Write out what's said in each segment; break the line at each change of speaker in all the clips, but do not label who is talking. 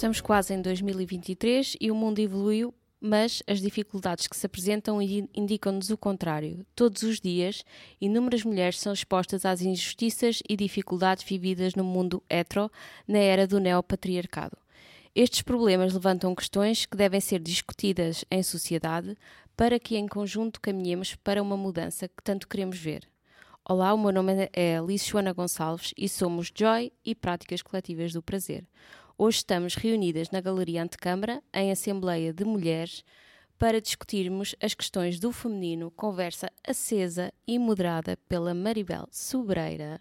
Estamos quase em 2023 e o mundo evoluiu, mas as dificuldades que se apresentam indicam-nos o contrário. Todos os dias, inúmeras mulheres são expostas às injustiças e dificuldades vividas no mundo hetero na era do neopatriarcado. Estes problemas levantam questões que devem ser discutidas em sociedade para que, em conjunto, caminhemos para uma mudança que tanto queremos ver. Olá, o meu nome é Alice Joana Gonçalves e somos Joy e Práticas Coletivas do Prazer. Hoje estamos reunidas na Galeria Antecâmara, em Assembleia de Mulheres, para discutirmos as questões do feminino, conversa acesa e moderada pela Maribel Sobreira.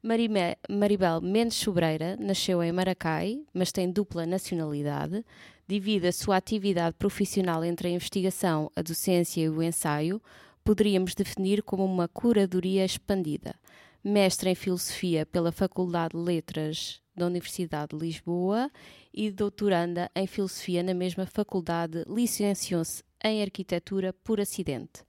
Marime, Maribel Mendes Sobreira nasceu em Maracai, mas tem dupla nacionalidade. Divide a sua atividade profissional entre a investigação, a docência e o ensaio, poderíamos definir como uma curadoria expandida. Mestre em Filosofia pela Faculdade de Letras da Universidade de Lisboa e doutoranda em Filosofia na mesma faculdade, licenciou-se em Arquitetura por acidente.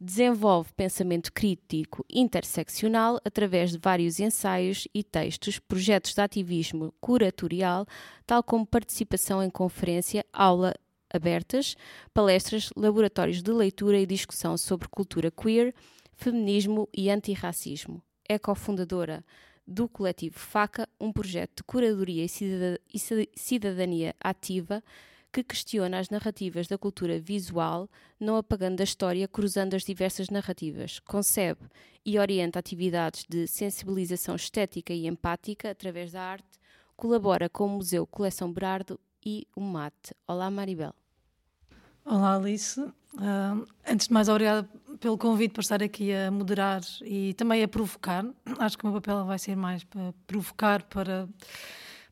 Desenvolve pensamento crítico interseccional através de vários ensaios e textos, projetos de ativismo curatorial, tal como participação em conferência, aula abertas, palestras, laboratórios de leitura e discussão sobre cultura queer, feminismo e antirracismo. É cofundadora do coletivo FACA, um projeto de curadoria e cidadania ativa que questiona as narrativas da cultura visual, não apagando a história, cruzando as diversas narrativas. Concebe e orienta atividades de sensibilização estética e empática através da arte, colabora com o Museu Coleção Berardo e o MAT. Olá, Maribel.
Olá, Alice. Uh, antes de mais, obrigada pelo convite para estar aqui a moderar e também a provocar. Acho que o meu papel vai ser mais para provocar, para,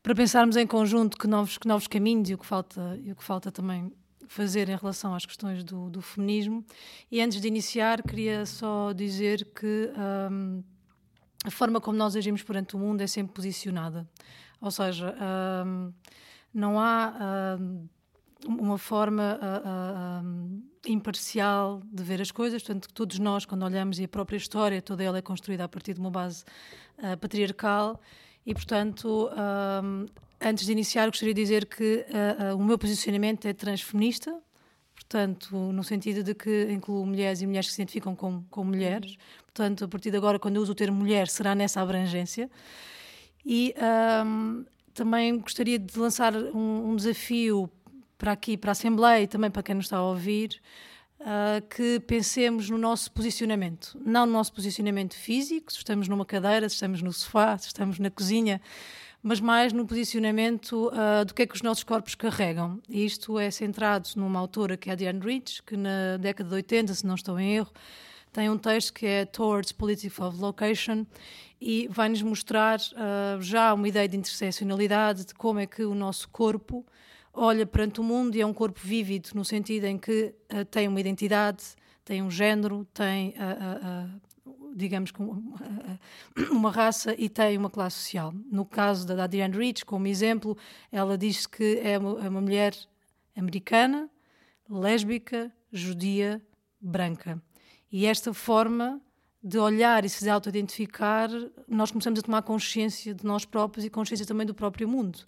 para pensarmos em conjunto que novos, que novos caminhos e o que falta, e o que falta também fazer em relação às questões do, do feminismo. E antes de iniciar, queria só dizer que um, a forma como nós agimos perante o mundo é sempre posicionada. Ou seja, um, não há. Um, uma forma uh, uh, imparcial de ver as coisas, portanto, todos nós, quando olhamos, e a própria história, toda ela é construída a partir de uma base uh, patriarcal, e, portanto, antes de iniciar, gostaria de dizer que o meu posicionamento é transfeminista, portanto, no sentido de que incluo mulheres e mulheres que se identificam como, como mulheres, portanto, a partir de agora, quando eu uso o termo mulher, será nessa abrangência. E também gostaria de lançar um, um desafio para aqui, para a Assembleia e também para quem nos está a ouvir, uh, que pensemos no nosso posicionamento. Não no nosso posicionamento físico, se estamos numa cadeira, se estamos no sofá, se estamos na cozinha, mas mais no posicionamento uh, do que é que os nossos corpos carregam. E isto é centrado numa autora que é a Diane Rich, que na década de 80, se não estou em erro, tem um texto que é Towards Politics of Location e vai-nos mostrar uh, já uma ideia de interseccionalidade, de como é que o nosso corpo olha perante o mundo e é um corpo vívido, no sentido em que uh, tem uma identidade, tem um género, tem, uh, uh, digamos, uma raça e tem uma classe social. No caso da Diane Rich, como exemplo, ela diz que é uma, é uma mulher americana, lésbica, judia, branca. E esta forma de olhar e se auto-identificar, nós começamos a tomar consciência de nós próprios e consciência também do próprio mundo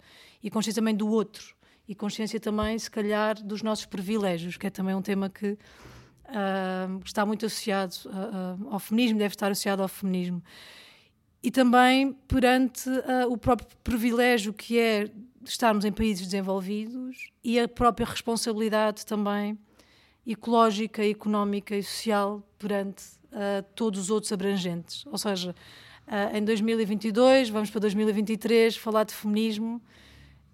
e consciência também do outro e consciência também, se calhar, dos nossos privilégios, que é também um tema que uh, está muito associado uh, ao feminismo, deve estar associado ao feminismo. E também perante o próprio privilégio que é estarmos em países desenvolvidos e a própria responsabilidade também ecológica, económica e social perante todos os outros abrangentes. Ou seja, em 2022, vamos para 2023, falar de feminismo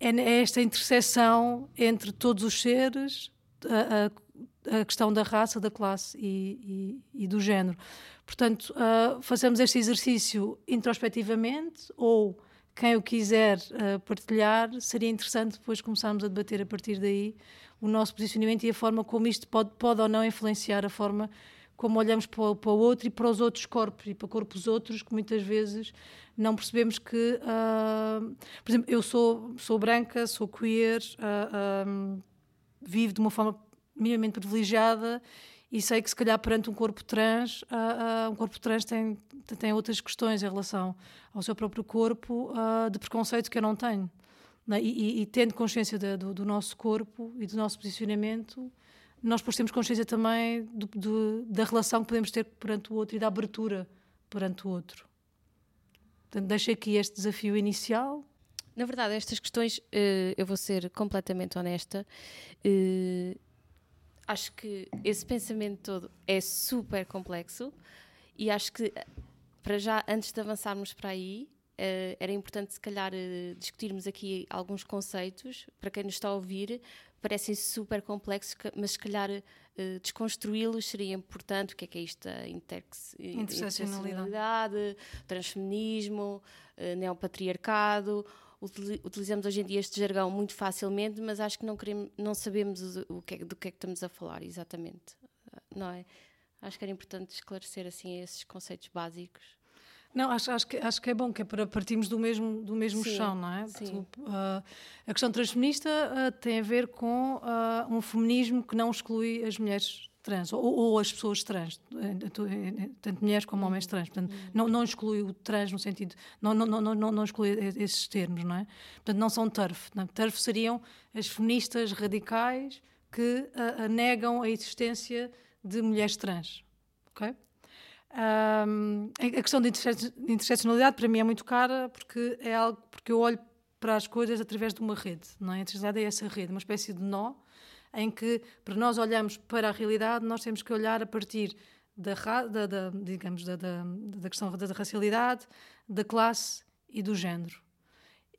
é, é esta interseção entre todos os seres, a, a, a questão da raça, da classe e, e, e do género. Portanto, uh, fazemos este exercício introspectivamente ou quem o quiser uh, partilhar, seria interessante depois começarmos a debater a partir daí o nosso posicionamento e a forma como isto pode, pode ou não influenciar a forma como olhamos para para o outro e para os outros corpos e para corpos outros que muitas vezes não percebemos que, uh, por exemplo, eu sou, sou branca, sou queer, uh, um, vivo de uma forma minimamente privilegiada e sei que se calhar perante um corpo trans, uh, um corpo trans tem, tem outras questões em relação ao seu próprio corpo de preconceito que eu não tenho. é? e, e, e, tendo consciência de, do, do, nosso corpo e do nosso posicionamento, nós depois temos consciência também do, do, da relação que podemos ter perante o outro e da abertura perante o outro. Portanto, deixo aqui este desafio inicial.
Na verdade, estas questões, eh, eu vou ser completamente honesta, eh, acho que esse pensamento todo é super complexo e acho que, para já, antes de avançarmos para aí, Uh, era importante, se calhar, discutirmos aqui alguns conceitos, para quem nos está a ouvir, parecem super complexos, mas se calhar uh, desconstruí-los seria importante. O que é que é isto da interseccionalidade, transfeminismo, neopatriarcado. Utilizamos hoje em dia este jargão muito facilmente, mas acho que não, queremos, não sabemos o que é, do que é que estamos a falar exatamente, não é? Acho que era importante esclarecer assim esses conceitos básicos.
Não, acho, acho, que, acho que é bom, que é para partirmos do mesmo, do mesmo sim, chão, não é? Sim. Tu, uh, a questão transfeminista uh, tem a ver com uh, um feminismo que não exclui as mulheres trans, ou, ou as pessoas trans, tanto mulheres como homens uhum. trans. Portanto, uhum. não, não exclui o trans no sentido, não, não, não, não, não exclui esses termos, não é? Portanto, não são TERF. Não? TERF seriam as feministas radicais que negam a existência de mulheres trans, ok? Um, a questão de interseccionalidade para mim é muito cara porque é algo porque eu olho para as coisas através de uma rede, não é? A interseccionalidade é essa rede, uma espécie de nó em que para nós olharmos para a realidade nós temos que olhar a partir da, da, da digamos da, da, da, questão da racialidade, da classe e do género.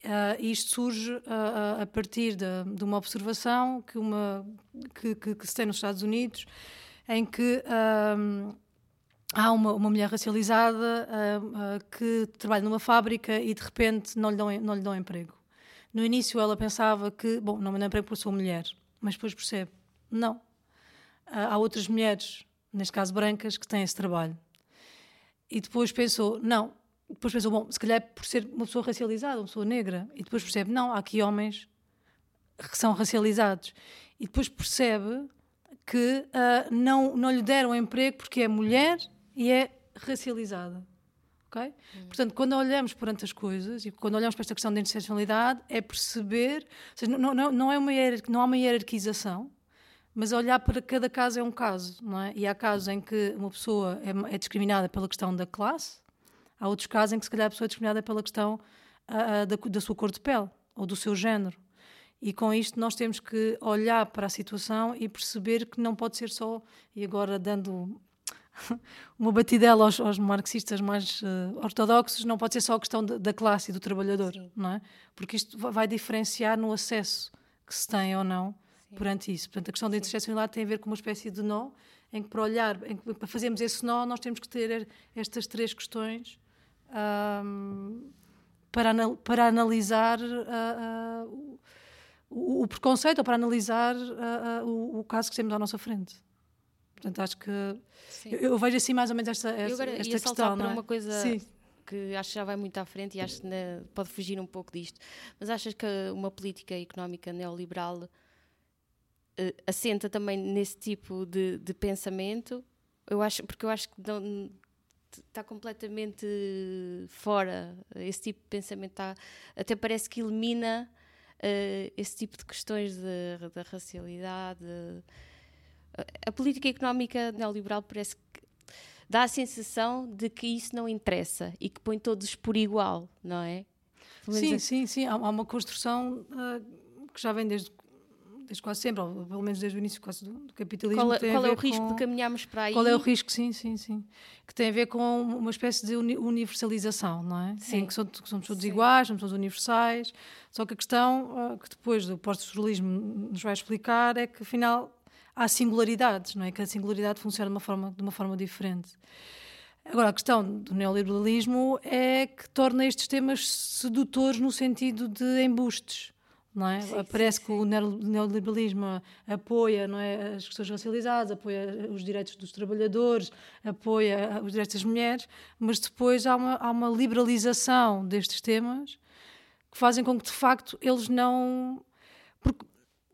Uh, isto surge uh, a partir de, de, uma observação que, uma, que, que, que, se tem nos Estados Unidos, em que uh, há uma, uma mulher racializada uh, uh, que trabalha numa fábrica e de repente não lhe, dão, não lhe dão emprego. No início ela pensava que, bom, não me dão emprego porque sou mulher, mas depois percebe, não. Uh, há outras mulheres, neste caso brancas, que têm esse trabalho. E depois pensou, não. Depois pensou, bom, se calhar é por ser uma pessoa racializada, uma pessoa negra. E depois percebe, não, há aqui homens que são racializados. E depois percebe que não, não lhe deram emprego porque é mulher e é racializada. Okay? Hum. Portanto, quando olhamos perante as coisas e quando olhamos para esta questão da interseccionalidade, é perceber, seja, não, não, não, é uma não há uma hierarquização, mas olhar para cada caso é um caso, não é? E há casos em que uma pessoa é, é discriminada pela questão da classe, há outros casos em que se calhar a pessoa é discriminada pela questão uh, da, da sua cor de pele ou do seu género. E com isto nós temos que olhar para a situação e perceber que não pode ser só, e agora dando uma batidela aos, aos marxistas mais uh, ortodoxos não pode ser só a questão de, da classe e do trabalhador, Sim. não é? Porque isto vai diferenciar no acesso que se tem ou não Sim. perante isso. Portanto, a questão da interseccionalidade tem a ver com uma espécie de nó, em que para olhar, em que, para fazermos esse nó, nós temos que ter estas três questões um, para, anal para analisar uh, uh, o, o, preconceito ou para analisar o, o caso que temos à nossa frente. Portanto, acho que eu, eu, vejo assim mais ou menos esta, esta, eu agora esta ia questão.
para é? uma coisa Sim. que acho que já vai muito à frente e acho que pode fugir um pouco disto. Mas achas que uma política económica neoliberal uh, assenta também nesse tipo de, de, pensamento? Eu acho, porque eu acho que não, está completamente fora. Esse tipo de pensamento está, até parece que elimina uh, esse tipo de questões da racialidade a política económica neoliberal parece que dá a sensação de que isso não interessa e que põe todos por igual, não é?
Sim, é. sim, sim. Há, uma construção uh, que já vem desde, desde quase sempre, ou pelo menos desde o início quase do, do capitalismo.
Qual, é, qual é o risco com, de caminharmos para aí?
Qual é o risco, sim, sim, sim. Que tem a ver com uma espécie de universalização, não é? Sim. Em que somos, somos todos sim. iguais, somos todos universais. Só que a questão uh, que depois do pós-estruturalismo nos vai explicar é que, afinal, há singularidades, não é? Que a singularidade funciona de uma forma, de uma forma diferente. Agora, a questão do neoliberalismo é que torna estes temas sedutores no sentido de embustes. Não é? Sim, Parece sim, que sim. o neoliberalismo apoia não é, as questões racializadas, apoia os direitos dos trabalhadores, apoia os direitos das mulheres, mas depois há uma, há uma liberalização destes temas que fazem com que, de facto, eles não. Porque,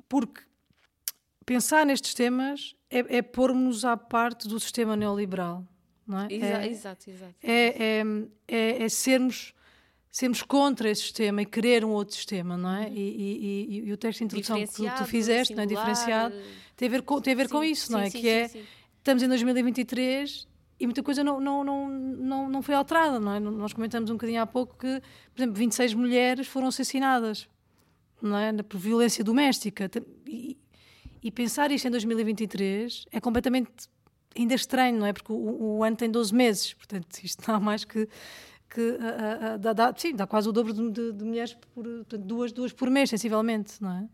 porque pensar nestes temas é, é pôr-nos à parte do sistema neoliberal. Não é?
Exa é, exato, exato.
É, é, é, é, sermos sermos contra esse sistema e querer um outro sistema, não é? Uhum. E, e, e, e, o texto de introdução que tu, tu fizeste, singular, não é? diferenciado, tem a ver com, tem a ver sim, com isso, sim, não é? Sim, que é, estamos em 2023 e muita coisa não, não, não, não, não foi alterada, não é? Nós comentamos um bocadinho há pouco que, por exemplo, 26 mulheres foram assassinadas, não é? Por violência doméstica. E, e pensar isto em 2023 é completamente ainda estranho, não é? Porque o, o ano tem 12 meses, portanto, isto não há mais que que uh, uh, dá, dá, sim, dá quase o dobro de, de, de mulheres por portanto, duas, duas por mês, sensivelmente, não é?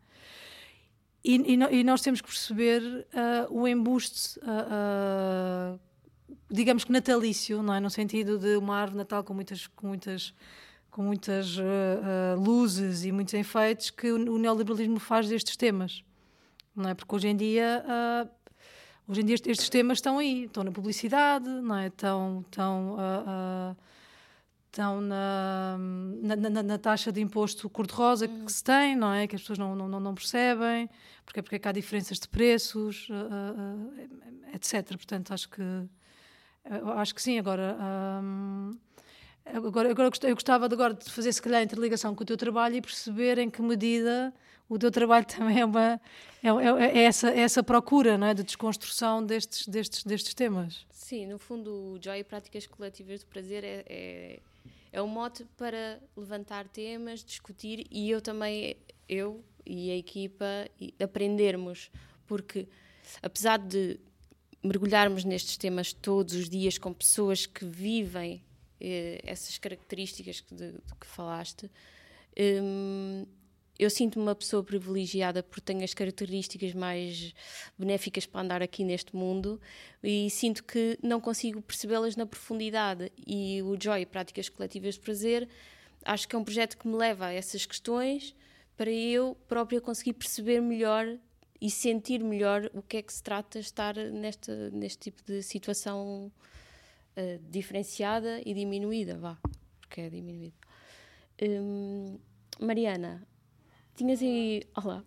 E, e, e nós temos que perceber uh, o embuste, digamos que natalício, não é? No sentido de uma árvore natal com muitas, com muitas, com muitas luzes e muitos enfeites que o, o, neoliberalismo faz destes temas, não é? Porque hoje em dia hoje em dia estes temas estão aí, estão na publicidade, não é? Estão, estão uh, uh, estão na, na, na, na, taxa de imposto cor-de-rosa uhum. que se tem, não é? Que as pessoas não, não, não percebem, porque, porque é que há diferenças de preços, uh, uh, etc. Portanto, acho que acho que sim. Agora, agora, agora eu gostava de, agora de fazer, se calhar, a interligação com o teu trabalho e perceber em que medida o teu trabalho também é uma é, é, é essa, é essa procura não é? de desconstrução destes, destes, destes temas.
Sim, no fundo, o Joy e Práticas Coletivas do Prazer é, é é um mote para levantar temas, discutir e eu também, eu e a equipa, aprendermos, porque apesar de mergulharmos nestes temas todos os dias com pessoas que vivem essas características de, de que falaste, hum, eu sinto-me uma pessoa privilegiada porque tenho as características mais benéficas para andar aqui neste mundo e sinto que não consigo percebê-las na profundidade. E o Joy, Práticas Coletivas de Prazer, acho que é um projeto que me leva a essas questões para eu própria conseguir perceber melhor e sentir melhor o que é que se trata de estar nesta, neste tipo de situação uh, diferenciada e diminuída, vá, porque é diminuída. Um, Mariana, Tinhas aí. Olá.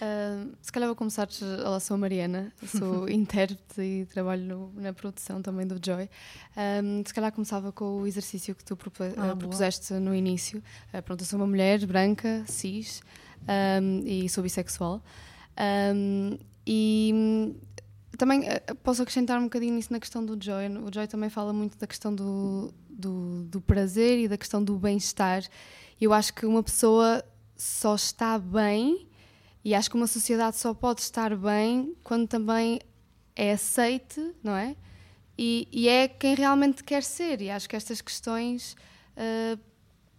Uh, se calhar vou começar. Olá, sou a Mariana, sou intérprete e trabalho no, na produção também do Joy. Um, se calhar começava com o exercício que tu ah, uh, propuseste no início. Uh, pronto, eu sou uma mulher branca, cis um, e sou bissexual. e também posso acrescentar um bocadinho nisso na questão do Joy. O Joy também fala muito da questão do, do, do prazer e da questão do bem-estar. Eu acho que uma pessoa só está bem e acho que uma sociedade só pode estar bem quando também é aceite, não é? E, e é quem realmente quer ser. E acho que estas questões uh,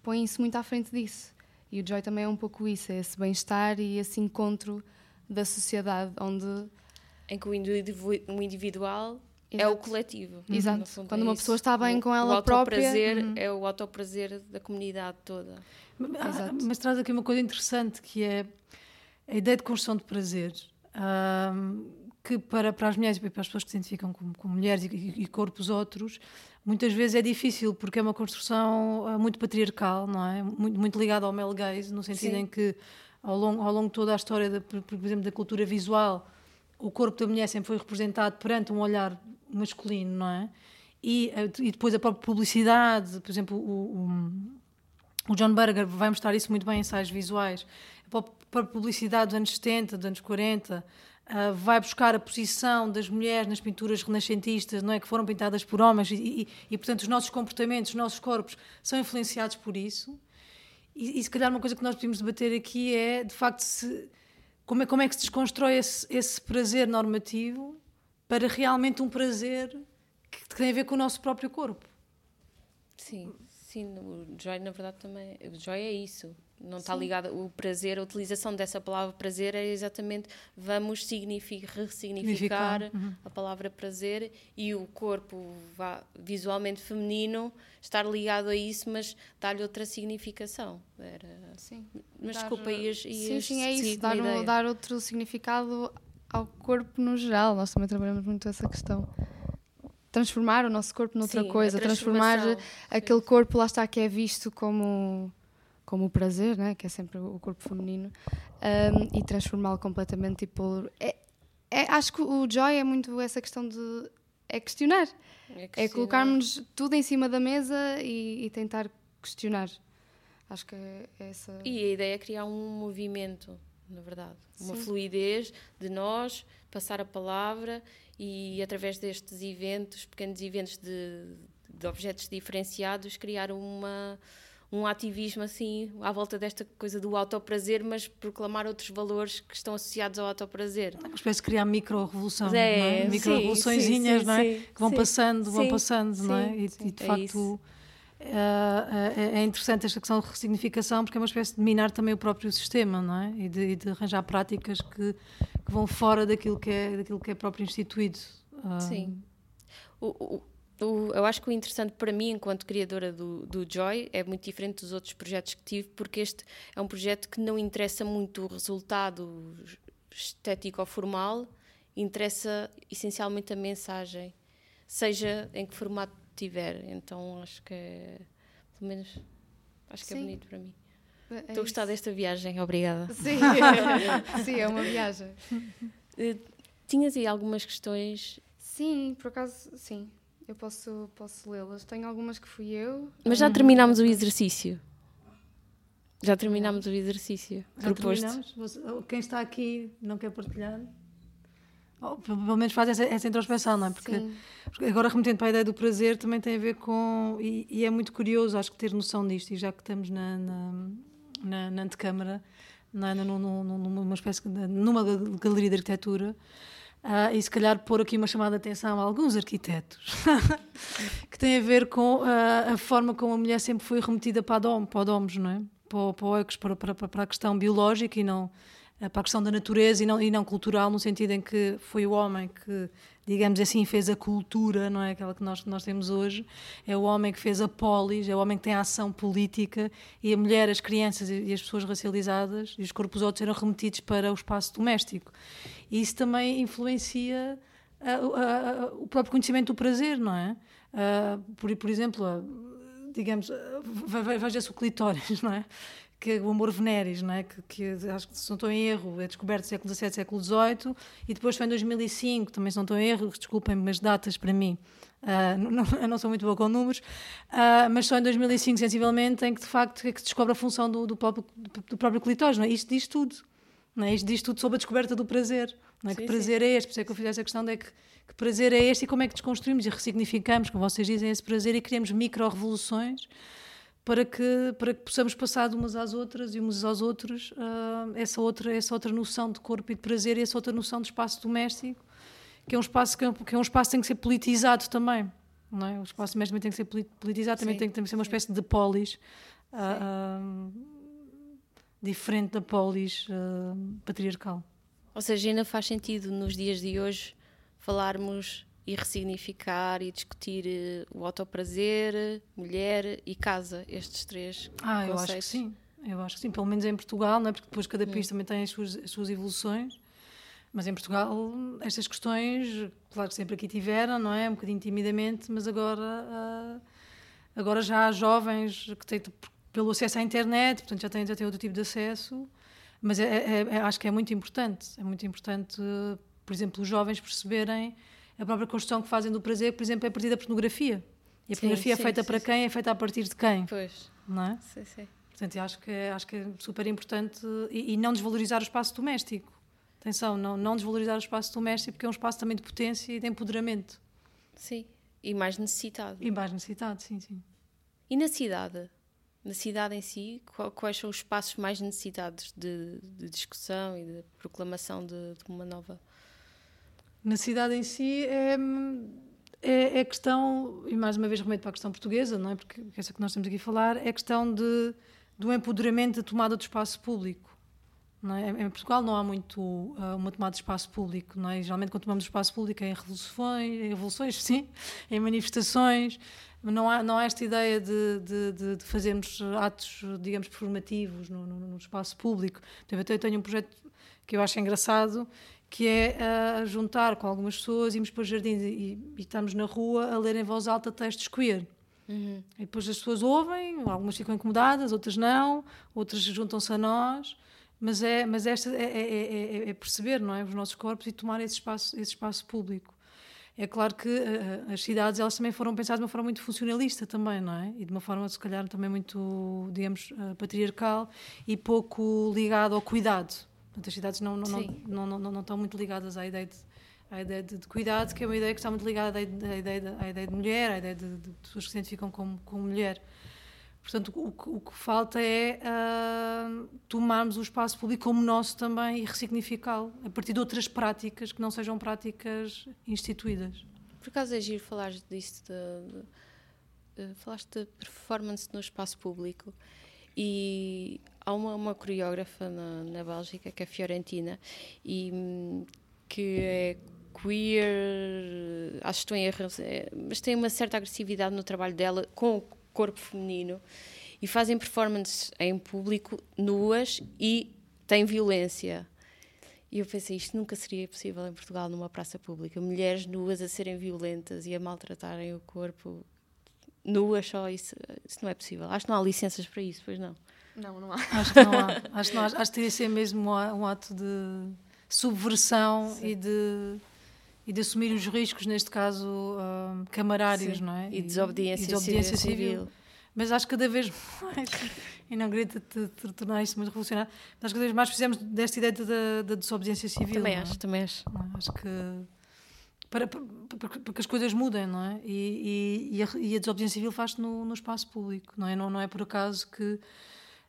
põem-se muito à frente disso. E o Joy também é um pouco isso, é esse bem-estar e esse encontro da sociedade onde.
Em que o individual Exato. é o coletivo.
Exato. Quando é uma pessoa está bem o, com ela o própria.
Uhum. É o autoprazer da comunidade toda.
Exato. Mas traz aqui uma coisa interessante que é a ideia de construção de prazer. Um, que para, para as mulheres e para as pessoas que se identificam como, como mulheres e, e, corpos outros, muitas vezes é difícil porque é uma construção ah, muito patriarcal, não é? Muito, muito ligada ao male gaze, no sentido Sim. em que ao longo, ao longo de toda a história, da, por exemplo, da cultura visual, o corpo da mulher sempre foi representado perante um olhar masculino, não é? E, ah, e depois a própria publicidade, por exemplo, o, o o John Berger vai mostrar isso muito bem em ensaios visuais. A publicidade dos anos 70, dos anos 40, uh, ah, vai buscar a posição das mulheres nas pinturas renascentistas, não é? Que foram pintadas por homens e, e, e portanto, os nossos comportamentos, os nossos corpos são influenciados por isso. E, e, se calhar uma coisa que nós podemos debater aqui é, de facto, se, como, é, como é que se desconstrói esse, esse prazer normativo para realmente um prazer que, que tem a ver com o nosso próprio corpo.
Sim. Sim, o joy na verdade também. O joy é isso. Não está ligado. O prazer, a utilização dessa palavra prazer é exatamente vamos ressignificar uhum. a palavra prazer e o corpo visualmente feminino estar ligado a isso, mas dar-lhe outra significação. Era...
Sim.
Mas dar, desculpa, ias,
ias Sim, sim, é isso. Dar, um, dar outro significado ao corpo no geral. Nós também trabalhamos muito essa questão transformar o nosso corpo noutra Sim, coisa, transformar aquele corpo, lá está, que é visto como como o prazer, né? que é sempre o corpo feminino, um, e transformá-lo completamente. Tipo, é, é, acho que o Joy é muito essa questão de. É questionar. É, é colocarmos tudo em cima da mesa e, e tentar questionar. Acho que é essa.
E a ideia é criar um movimento, na verdade. Uma Sim. fluidez de nós passar a palavra e, através destes eventos, pequenos eventos de, de objetos diferenciados, criar uma um ativismo assim à volta desta coisa do autoprazer, mas proclamar outros valores que estão associados ao autoprazer.
É uma espécie de criar micro-revolução, é, é? micro-revoluçõezinhas é? que vão sim, passando, vão passando, não é? E, e de é facto é, é, interessante esta questão de ressignificação porque é uma espécie de minar também o próprio sistema, não é? E de, e de arranjar práticas que, que, vão fora daquilo que é, daquilo que é próprio instituído.
Sim. O, o, o, eu acho que o interessante para mim, enquanto criadora do, do Joy, é muito diferente dos outros projetos que tive, porque este é um projeto que não interessa muito o resultado estético ou formal, interessa essencialmente a mensagem, seja em que formato tiver. Então acho que é, pelo menos, acho que é Sim. é bonito para mim. É Estou a gostar desta viagem, obrigada.
Sim, Sim é uma viagem.
Eh, tinhas aí algumas questões?
Sim, por acaso, sim. Eu posso, posso lê-las. Tenho algumas que fui eu.
Mas já terminámos o exercício. Já terminámos o exercício
já proposto. Quem está aqui não quer partilhar? Oh, pelo menos faz essa, essa, introspeção, não é? Porque, porque, agora remetendo para a ideia do prazer também tem a ver com. E, e, é muito curioso, acho que ter noção disto, e já que estamos na, na, na, na antecâmara, na, numa espécie de, numa galeria de arquitetura, Uh, e se calhar pôr aqui uma chamada de atenção a alguns arquitetos, que tem a ver com uh, a forma como a mulher sempre foi remetida para, a dom, para o não é? Para, para, para, para, a questão biológica e não para a questão da natureza e não, e não cultural, no sentido em que foi o homem que digamos assim, fez a cultura, não é aquela que nós, nós temos hoje, é o homem que fez a polis, é o homem que tem a ação política e a mulher, as crianças e as pessoas racializadas e os corpos outros eram remetidos para o espaço doméstico. E isso também influencia a, a, a, o próprio conhecimento do prazer, não é? por, por exemplo, digamos, veja-se o clitóris, não é? Que o amor venéris, não é? que, que acho que se não estou em erro, é descoberto no século XVII, século XVIII, e depois foi em 2005, também se não estou em erro, desculpem-me, mas datas para mim, uh, não, eu não sou muito boa com números, uh, mas só em 2005, sensivelmente, em que de facto é que se descobre a função do, do, próprio, do próprio clitóris, não é? Isto diz tudo, não é? Isto diz tudo sobre a descoberta do prazer, não é? Sim, que prazer sim. é este, por isso é que eu fiz essa questão de que, que prazer é este e como é que desconstruímos e ressignificamos, como vocês dizem, esse prazer e criamos micro-revoluções para que, para que possamos passar de umas às outras e uns aos outros uh, essa, outra, essa outra noção de corpo e de prazer e essa outra noção de espaço doméstico, que é um espaço que é que é um espaço que tem que ser politizado também. Não é? O espaço doméstico tem que ser politizado, também tem, tem que ser uma espécie de polis uh, uh, diferente da polis patriarcal.
Ou seja, ainda faz sentido nos dias de hoje falarmos e ressignificar e discutir uh, o autoprazer, mulher e casa, estes três
ah, conceitos. eu acho que sim. Eu acho que sim, pelo menos em Portugal, não é? porque depois cada país hum. também tem as suas, as suas evoluções. Mas em Portugal, estas questões, claro que sempre aqui tiveram, não é? Um bocadinho timidamente, mas agora, uh, agora já há jovens que têm, pelo acesso à internet, portanto já têm, já têm outro tipo de acesso. Mas é, é, é, acho que é muito importante. É muito importante, por exemplo, os jovens perceberem a própria construção que fazem do prazer, por exemplo, é a partir da pornografia. E a sim, pornografia é sim, é feita sim, para quem? É feita a partir de quem?
Pois.
Não é?
Sim, sim.
Portanto, acho que, é, acho que é super importante e, e, não desvalorizar o espaço doméstico. Atenção, não, não desvalorizar o espaço doméstico porque é um espaço também de potência e de empoderamento.
Sim, e mais necessitado.
E mais necessitado, sim, sim.
E na cidade? Na cidade em si, quais são os espaços mais necessitados de, de discussão e de proclamação de, de uma nova
na cidade em si é, é, é, questão, e mais uma vez remeto para a questão portuguesa, não é? Porque essa que nós estamos aqui a falar, é questão de, do empoderamento da tomada do espaço público. É? Em Portugal não há muito uh, uma tomada de espaço público, não é? Geralmente quando tomamos espaço público é em revoluções, em revoluções, sim, em manifestações, não há, não há esta ideia de, de, de fazermos atos, digamos, performativos no, no, no espaço público. Eu tenho um projeto que eu acho engraçado, que é uh, juntar com algumas pessoas, irmos para o jardim e, e, estamos na rua a ler em voz alta textos queer. Uhum. E depois as pessoas ouvem, algumas ficam incomodadas, outras não, outras juntam-se a nós, mas é, mas esta é, é, é, é, perceber não é, os nossos corpos e tomar esse espaço, esse espaço público. É claro que uh, as cidades elas também foram pensadas de uma forma muito funcionalista também, não é? E de uma forma se calhar também muito, digamos, uh, patriarcal e pouco ligado ao cuidado. Portanto, as cidades não não, não, não, não, não, estão muito ligadas à ideia de à ideia de, de, cuidado, que é uma ideia que está muito ligada à ideia, à ideia, de, à ideia de mulher, à ideia de, de, pessoas que se identificam como, como mulher. Portanto, o, o, que falta é uh, tomarmos o espaço público como nosso também e ressignificá-lo a partir de outras práticas que não sejam práticas instituídas.
Por acaso é giro falar disso, de, de, de, falaste de performance no espaço público e há uma, uma coreógrafa na, na Bélgica que é Fiorentina e hum, que é queer, acho que estou em erro, é, mas tem uma certa agressividade no trabalho dela com corpo feminino e fazem performances em público nuas e têm violência. E eu pensei, isto nunca seria possível em Portugal, numa praça pública. Mulheres nuas a serem violentas e a maltratarem o corpo nuas só, isso, isso não é possível. Acho que não há licenças para isso, pois não?
Não, não há.
Acho que não há. Acho que, não há. Acho que teria ser mesmo um ato de subversão Sim. e de e de assumir os riscos, neste caso, uh, camarários, Sim. não é?
E desobediência, e desobediência civil. civil.
Mas acho que cada vez mais, e não queria te, te, te tornar isso muito revolucionário, mas acho que cada vez mais fizemos desta ideia da, da desobediência civil.
Também acho, é? também acho.
É? Acho que. Para, para, para, que as coisas mudem, não é? E, e, e, a, e a, desobediência civil faz-se no, no espaço público, não é? Não, não é por acaso que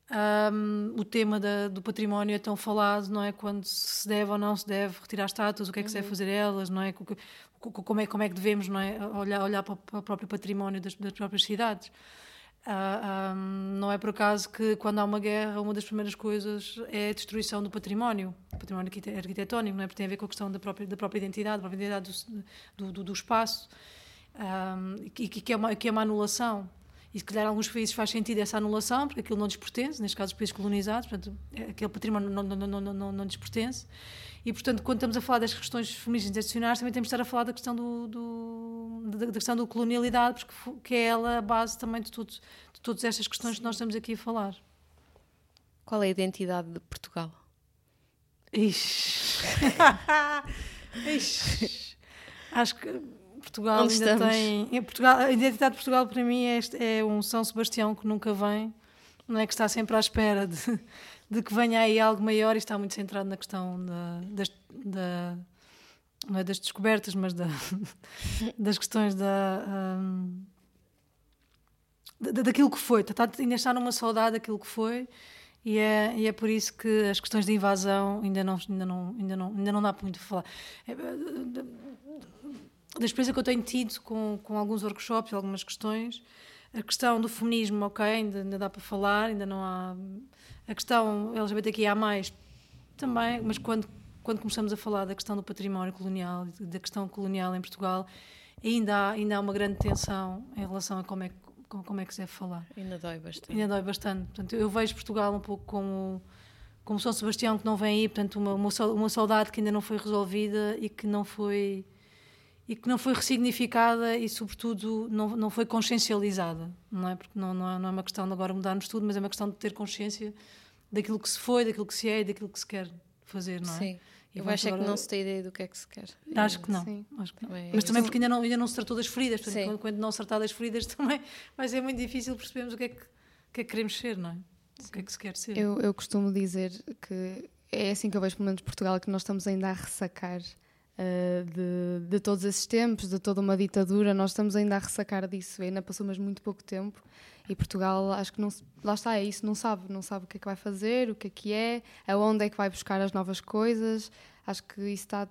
um, o tema da, do património é tão falado, não é? Quando se deve ou não se deve retirar estátuas, o que é que se deve uhum. fazer elas, não é? Como é, como é que devemos não é? olhar, olhar para o próprio património das, das próprias cidades. Uh, ah, um, não é por acaso que quando há uma guerra uma das primeiras coisas é a destruição do património, património arquitetónico, não é? porque tem a ver com a questão da própria, da própria identidade, da própria identidade do, do, do espaço, um, e que, é uma, que é uma anulação. E se calhar alguns países faz sentido essa anulação, porque aquilo não lhes pertence, neste caso os países colonizados, portanto, aquele património não, não, não, não, não, não lhes pertence. E, portanto, quando estamos a falar das questões feministas institucionais, também temos de estar a falar da questão do, do da, questão da colonialidade, porque que é ela a base também de, tudo, de todas estas questões que nós estamos aqui a falar.
Qual é a identidade de Portugal?
Ixi. Ixi. Acho que Portugal
Onde
ainda
estamos?
tem. Em Portugal, a identidade de Portugal para mim é, este, é um São Sebastião que nunca vem, não é que está sempre à espera de, de que venha aí algo maior e está muito centrado na questão da, das, da, não é das descobertas, mas da, das questões da, um, da, daquilo que foi. Está, ainda está numa saudade daquilo que foi. E é, e é por isso que as questões de invasão ainda não, ainda não, ainda não, ainda não dá muito falar. Da experiência que eu tenho tido com, com alguns workshops, algumas questões, a questão do feminismo, ok, ainda, ainda dá para falar, ainda não há. A questão LGBTQIA, também, mas quando, quando começamos a falar da questão do património colonial, da questão colonial em Portugal, ainda há, ainda há uma grande tensão em relação a como é, como é que se deve falar.
Ainda dói bastante.
Ainda dói bastante. Portanto, eu vejo Portugal um pouco como, como São Sebastião que não vem aí, portanto, uma, uma saudade que ainda não foi resolvida e que não foi e que não foi ressignificada e, sobretudo, não, não foi consciencializada, não é? Porque não, não, é, não é uma questão de agora mudarmos tudo, mas é uma questão de ter consciência daquilo que se foi, daquilo que se é e daquilo que se quer fazer, não é?
Sim. E eu acho agora... é que não se tem ideia do que é que se quer.
Acho que não. Acho que não. Também mas também porque ainda não, ainda não se tratou das feridas. Portanto, quando, quando, não se tratar das feridas também vai ser muito difícil percebermos o que é que, que, é que queremos ser, não é? O que é que se quer ser.
Eu, eu costumo dizer que é assim que eu vejo, pelo menos Portugal, que nós estamos ainda a ressacar uh, de, de, todos esses tempos, de toda uma ditadura, nós estamos ainda a ressacar disso, ainda passou mas muito pouco tempo. E Portugal acho que não lá está, é isso, não sabe, não sabe o que é que vai fazer, o que é que é, aonde é que vai buscar as novas coisas, acho que isso está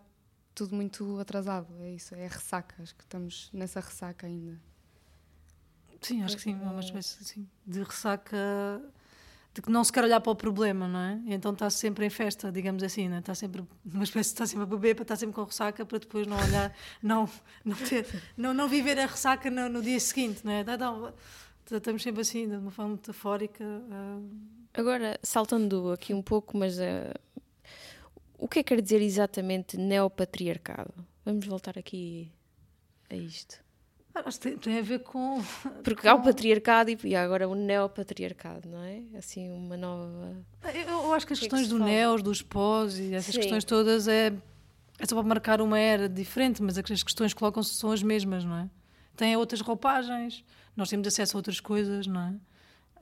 tudo muito atrasado, é isso, é ressaca, acho que estamos nessa ressaca ainda.
Sim, acho que sim, uma espécie assim, de ressaca de que não se quer olhar para o problema, não é? Então está sempre em festa, digamos assim, não é? está sempre uma espécie está sempre a beber, para estar sempre com ressaca para depois não olhar, não não ter, não, não viver a ressaca no, no dia seguinte, não é? Então, estamos sempre assim, de uma forma metafórica. Uh...
Agora, saltando aqui um pouco, mas uh, o que é que quer dizer exatamente neopatriarcado? Vamos voltar aqui a isto.
Acho que tem, a ver com.
Porque há o patriarcado e agora o neopatriarcado, não é? Assim, uma nova.
Eu, eu acho que as que questões é que do neos, dos pós e essas Sim. questões todas é. é só para marcar uma era diferente, mas as questões que colocam são as mesmas, não é? Tem outras roupagens, nós temos acesso a outras coisas, não é?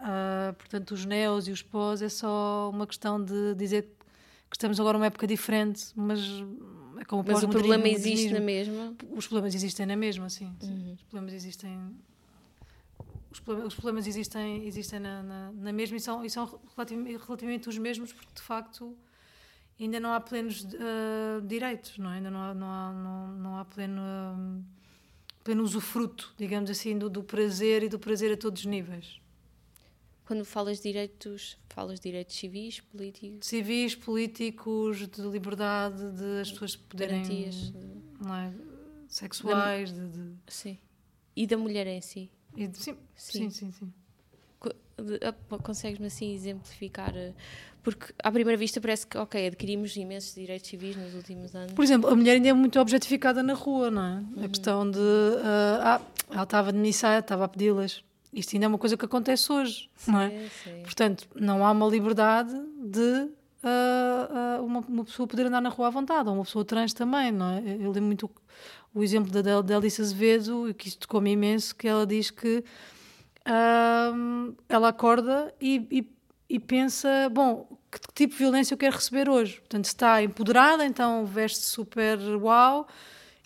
Uh, portanto, os neos e os pós é só uma questão de dizer que estamos agora numa época diferente, mas é como
Mas o problema existe na mesma?
Os problemas existem na mesma, sim. sim. Uhum. Os problemas existem. Os problemas, os problemas existem, existem na, na, na, mesma e são, e são relativamente, os mesmos, porque de facto ainda não há plenos uh, direitos, não é? Ainda não há, não há, não, não há pleno, uh, pleno usufruto, digamos assim, do, do prazer e do prazer a todos os níveis.
Quando falas de direitos, falas de direitos civis, políticos?
Civis, políticos, de liberdade, de as pessoas poderem. Garantias. Não é? Sexuais, da, de, de,
Sim. E da mulher em si?
E sim, sim, sim, sim. sim.
Ah, consegues-me assim exemplificar? Eh, porque à primeira vista parece que, ok, adquirimos imensos direitos civis nos últimos anos.
Por exemplo, a mulher ainda é muito objetificada na rua, não é? Uhum. A questão de. Uh, ah, ela estava de missa, estava a pedi-las isto ainda é uma coisa que acontece hoje, sim, não é? Sim. Portanto, não há uma liberdade de uh, uh, uma, uma, pessoa poder andar na rua à vontade, ou uma pessoa trans também, não é? Eu lembro muito o, o exemplo da, da Alice Azevedo, que isto tocou-me imenso, que ela diz que uh, ela acorda e, e, e pensa, bom, que tipo de violência eu quero receber hoje? Portanto, se está empoderada, então veste super uau,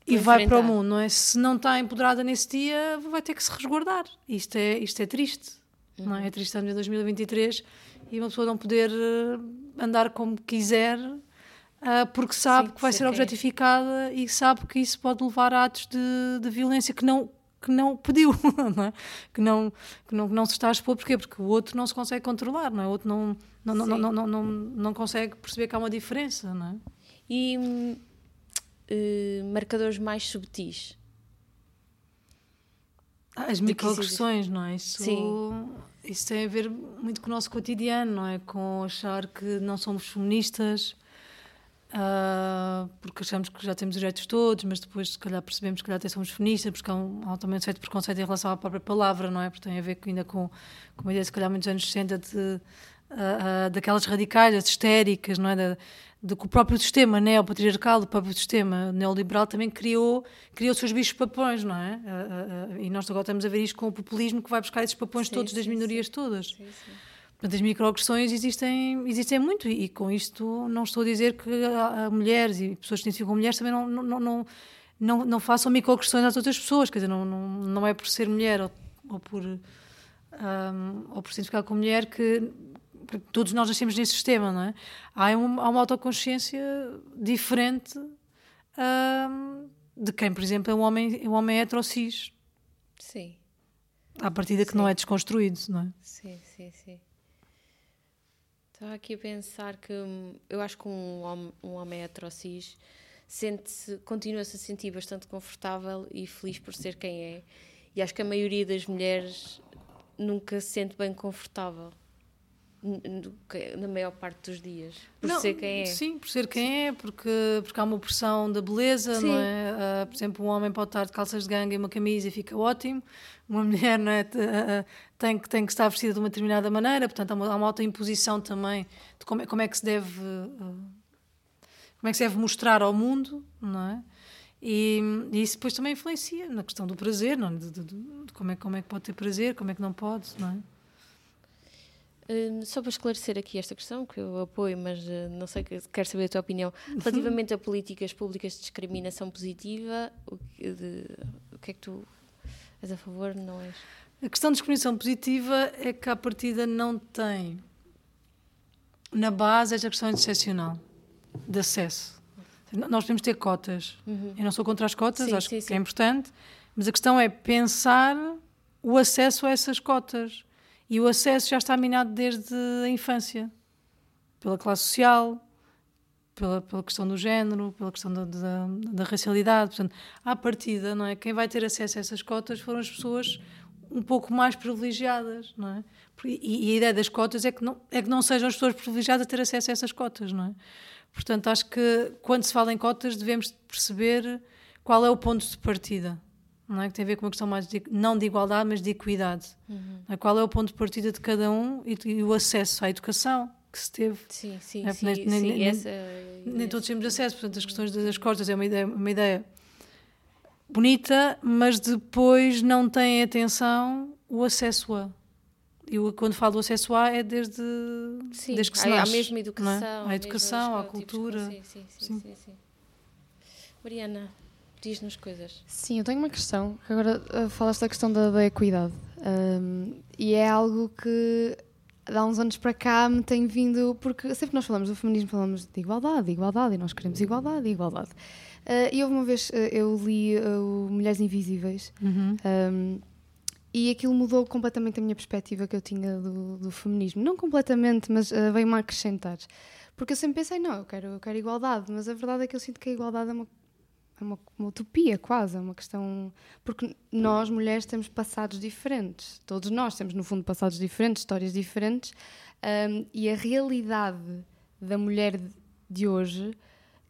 e vai para o mundo, não é? Se não está empoderada nesse dia, vai ter que se resguardar. Isto é, isto é triste, uhum. não é? É triste estamos em 2023 e uma pessoa não poder eh, andar como quiser uh, porque sabe Sim, que vai ser objetificada e sabe que isso pode levar a atos de, de violência que não que não pediu, não é? que, não, que, não, que não se está a expor. Porquê? Porque o outro não se consegue controlar, não é? o outro não, não, não, não, não, não, não, não consegue perceber que há uma diferença. Não é?
E hum, uh, marcadores mais subtis?
Ah, as microagressões, não é? Isso, Sim. isso tem a ver muito com o nosso cotidiano, não é? Com achar que não somos feministas, uh, porque achamos que já temos os direitos todos, mas depois, se calhar, percebemos que já até somos feministas, porque há um, há também um certo preconceito em relação à própria palavra, não é? Porque tem a ver ainda com, com uma ideia, se calhar, muitos anos 60 de, uh, daquelas radicais, as histéricas, não é? Da, de que o próprio sistema neopatriarcal, o próprio sistema neoliberal também criou, criou seus bichos papões, não é? E nós agora estamos a ver isto com o populismo que vai buscar esses papões sim, todos sim, das minorias sim. todas. Sim, sim. Portanto, as microagressões existem, existem muito e, e, com isto não estou a dizer que há, mulheres e pessoas que se identificam com mulheres também não, não, não, não, não façam microagressões às outras pessoas, quer dizer, não, não, não é por ser mulher ou, ou por... Um, ou por se identificar com mulher que todos nós nascemos nesse sistema, não é? Há uma, há uma autoconsciência diferente hum, de quem, por exemplo, é um homem, é um homem hetero cis.
Sim.
À partida que não é desconstruído, não é?
Sim, sim, sim. Estava aqui a pensar que hum, eu acho que um homem, um homem hetero cis sente continua-se a sentir bastante confortável e feliz por ser quem é. E acho que a maioria das mulheres nunca se sente bem confortável na maior parte dos dias, por não, ser quem é.
Sim, por ser quem é, porque, porque há uma pressão da beleza, sim. não é? Uh, por exemplo, um homem pode estar de calças de ganga e uma camisa e fica ótimo, uma mulher não é? Uh, tem, que, tem que estar vestida de uma determinada maneira, portanto há uma, há uma autoimposição também de como, é, como é que se deve uh, como é que se deve mostrar ao mundo, não é? E, e, isso depois também influencia na questão do prazer, não? É? De, de, de, de, como, é, como é que pode ter prazer, como é que não pode, não é?
Hum, só para esclarecer aqui esta questão, que eu apoio, mas uh, não sei, quero saber a tua opinião. Relativamente a políticas públicas de discriminação positiva, o que, de, o que é que tu és a favor, não és?
A questão de discriminação positiva é que, à partida, não tem na base esta questão excepcional de acesso. Nós podemos ter cotas. Uhum. Eu não sou contra as cotas, sim, acho sim, que sim. é importante, mas a questão é pensar o acesso a essas cotas e o acesso já está minado desde a infância pela classe social, pela, pela questão do género, pela questão da, da, da, racialidade. Portanto, à partida, não é? Quem vai ter acesso a essas cotas foram as pessoas um pouco mais privilegiadas, não é? E, e, a ideia das cotas é que, não, é que não sejam as pessoas privilegiadas a ter acesso a essas cotas, não é? Portanto, acho que quando se fala em cotas devemos perceber qual é o ponto de partida não é? que tem a ver com uma questão mais de, não de igualdade, mas de equidade. Uhum. É? Qual é o ponto de partida de cada um e, e, o acesso à educação, que se teve.
Sim, sim,
É,
sim,
nem-
sim,
nem-
essa-
Nem
essa-
todos temos acesso, portanto, as questões das costas é uma ideia, uma ideia bonita, mas depois não tem atenção o acesso a. E quando falo do acesso a é desde,
Sim,
desde que se nasce,
mesmo
não é?
educação.
À educação, à cultura.
Sim, sim, sim,
Sim.
sim, sim. Mariana, diz-nos coisas.
Sim, eu tenho uma questão. Agora uh, falaste da questão da, da equidade. Um, e é algo que há uns anos para cá me tem vindo. Porque sempre que nós falamos do feminismo, falamos de igualdade, de igualdade, e nós queremos igualdade, igualdade. Uh, e houve uma vez, uh, eu li uh, o Mulheres Invisíveis. Um, e aquilo mudou completamente a minha perspectiva que eu tinha do, do feminismo. Não completamente, mas uh, veio-me a acrescentar. Porque eu sempre pensei, não, eu quero, eu quero igualdade, mas a verdade é que eu sinto que a igualdade é uma, uma, uma utopia quase, é uma questão... Porque nós, mulheres, temos passados diferentes. Todos nós temos, no fundo, passados diferentes, histórias diferentes. um, e a realidade da mulher de- hoje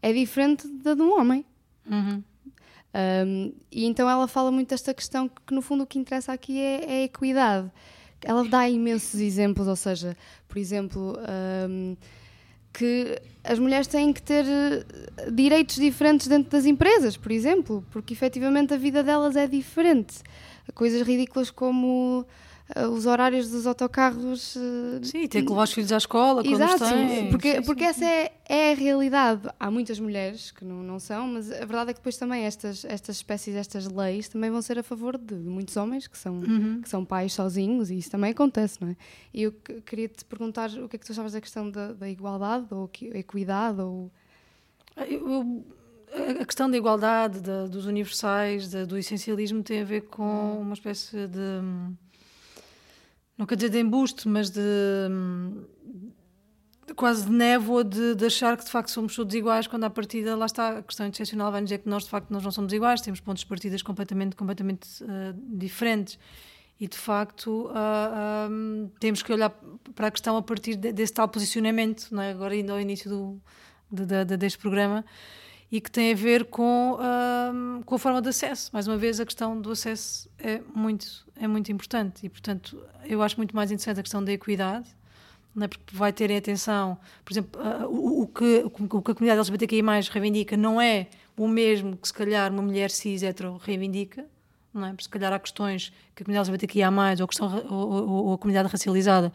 é diferente da de um homem.
Uhum.
Um, e então ela fala muito desta questão que, que, no fundo, o que interessa aqui é, é a equidade. Ela dá imensos exemplos, ou seja, por exemplo, um, que as mulheres têm que ter eh, direitos diferentes dentro das empresas, por exemplo, porque efetivamente a vida delas é diferente. Coisas ridículas como os horários dos autocarros. eh,
Sim, ter que levar os filhos à escola quando
Exato,
têm.
porque,
Sim,
porque
sim,
essa é, é a realidade. Há muitas mulheres que não, não são, mas a verdade é que depois também estas, estas espécies, estas leis também vão ser a favor de muitos homens que são,
Uhum.
que são pais sozinhos e isso também acontece, não é? E eu que- queria te perguntar o que é que tu achavas da questão da, da igualdade ou equidade ou...
Eu- eu- a questão da igualdade, da- dos universais, da- do essencialismo tem a ver com uma espécie de. Não quer dizer de embuste, mas de. de quase de névoa de, de achar que de facto somos todos iguais, quando à partida, lá está, a questão excepcional vai dizer que nós de facto nós não somos iguais, temos pontos de partidas completamente, completamente ah, diferentes. E de facto hum, temos que olhar para a questão a partir de- desse tal posicionamento, é? agora indo ao início do, de- de- deste programa e que tem a ver com, ahm, com a forma de acesso. Mais uma vez, a questão do acesso é muito, é muito importante e, portanto, eu acho muito mais interessante a questão da equidade, não é? porque vai ter em atenção, por exemplo, ah, o, o que, o que a comunidade LGBTQI reivindica não é o mesmo que, se calhar, uma mulher cis hetero reivindica, não é? Se calhar, há questões que a comunidade LGBTQIA+, ou a, questão, ou, ou- ou a comunidade racializada,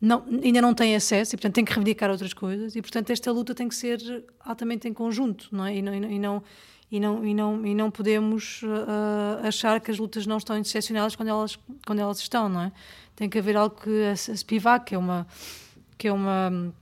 não, ainda não tem acesso e, portanto, tem que reivindicar outras coisas e, portanto, esta luta tem que ser altamente em conjunto, não é? E não, e não, e não, e não, e não podemos ah, achar que as lutas não estão interseccionadas quando elas, quando elas estão, não é? Tem que haver algo que a, a Spivak, que é uma, que é uma,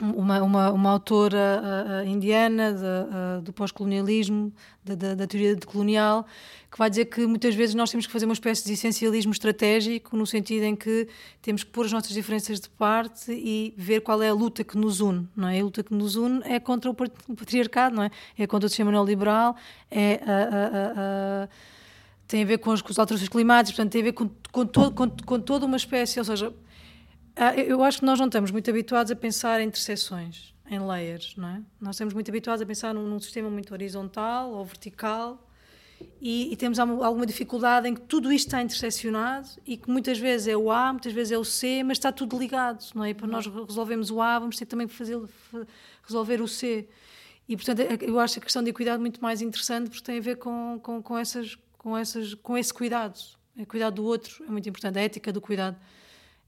uma, uma, uma autora ah, indiana de, ah, do pós-colonialismo, da, teoria colonial, que vai dizer que muitas vezes nós temos que fazer uma espécie de essencialismo estratégico, no sentido em que temos que pôr as nossas diferenças de parte e ver qual é a luta que nos une. Não é? A luta que nos une é contra o pat- o patriarcado, não é? é contra o sistema neoliberal, é a- a- a- tem a ver com, os, com as alterações climáticas, portanto, tem a ver com, com, todo, com, com toda uma espécie, ou seja, ah, eu acho que nós não estamos muito habituados a pensar em interseções, em layers, não é? Nós estamos muito habituados a pensar num, num sistema muito horizontal ou vertical e, e temos alguma dificuldade em que tudo isto está interseccionado e que muitas vezes é o A, muitas vezes é o C, mas está tudo ligado, não é? E para nós resolvermos o A, vamos ter também que fazer, fa- resolver o C. E, portanto, é- eu acho a questão de cuidado muito mais interessante porque tem a ver com, com, com, essas, com, essas, com esse cuidado. O cuidado do outro é muito importante, a ética do cuidado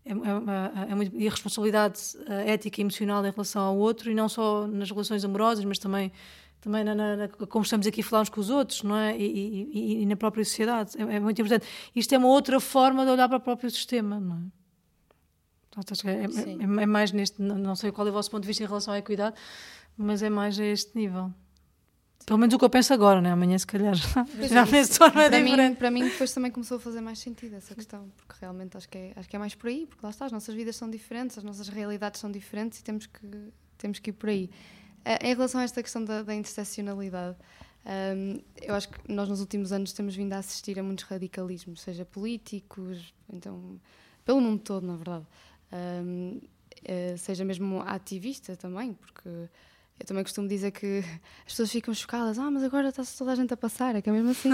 é, é, é muito, e a responsabilidade eh, ética e emocional em relação ao outro e não só nas relações amorosas, mas também também na, na, como estamos aqui a falar uns com os outros, não é? E, e, e- na própria sociedade. É, é muito importante. Isto é uma outra forma de olhar para o próprio sistema, não é? Portanto, é,
Sim.
é- é mais neste. Não sei qual é o vosso ponto de vista em relação à equidade, mas é mais a este nível. Pelo menos o que eu penso agora, né? Amanhã, se calhar, já penso de forma
para, mim, para mim, depois também começou a fazer mais sentido essa questão, porque realmente acho que, é, acho que é mais por aí, porque lá está, as nossas vidas são diferentes, as nossas realidades são diferentes e temos que, temos que ir por aí. Eh, em relação a esta questão da, da interseccionalidade, hum, eu acho que nós nos últimos anos temos vindo a assistir a muitos radicalismos, seja políticos, então, pelo mundo todo, na verdade. Hum, eh, seja mesmo ativista também, porque eu também costumo dizer que as pessoas ficam chocadas, ah, mas agora está-se toda a gente a passar, é que é mesmo assim.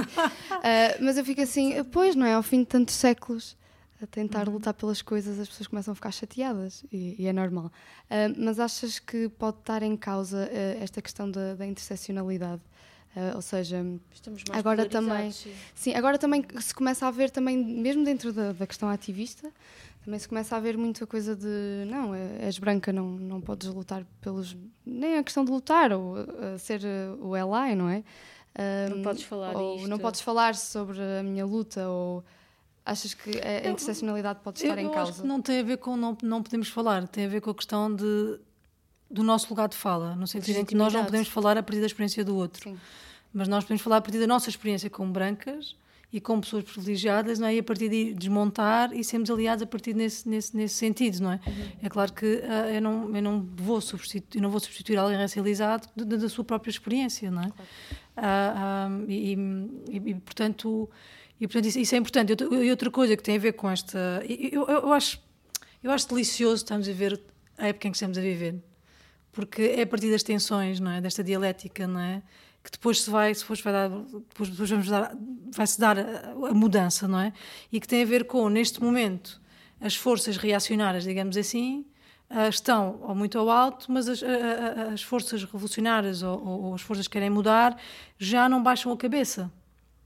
Ah, mas eu fico assim, pois, não é? Ao fim de tantos séculos, a tentar uhum. lutar pelas coisas, as pessoas começam a ficar chateadas e, e é normal. Uh, mas achas que pode estar em causa uh, esta questão da, da interseccionalidade? Uh, ou seja, agora também sim. sim. agora também se começa a ver também mesmo dentro da, da, questão ativista também se começa a ver muita coisa de não és branca não não podes lutar pelos nem a questão de lutar ou ser o ally não é
não podes falar
ou
isto.
não podes falar sobre a minha luta ou Achas que a interseccionalidade pode estar
eu,
em causa?
Acho que não tem a ver com não, não podemos falar, tem a ver com a questão de, do nosso lugar de fala, no sentido em que nós não podemos falar a partir da experiência do outro. Sim. Mas nós podemos falar a partir da nossa experiência como brancas e como pessoas privilegiadas, não é? E a partir de desmontar e sermos aliados a partir nesse, nesse, nesse sentido, não é? Uhum. É claro que uh, eu, não, eu, não vou substituir, não vou substituir alguém racializado da sua própria experiência, não é? Claro. Uh, e, e, e, portanto e, portanto, isso, isso é importante. E outra coisa que tem a ver com esta. Eu, eu, eu, acho, eu acho delicioso estarmos a ver a época em que estamos a viver. Porque é a partir das tensões, não é? Desta dialética, não é? Que depois se vai, depois vai dar, depois, depois vamos dar, vai-se dar a, a mudança, não é? E que tem a ver com, neste momento, as forças reacionárias, digamos assim, uh, estão ou muito ao alto, mas as, uh, as forças revolucionárias ou, ou, as forças que querem mudar já não baixam a cabeça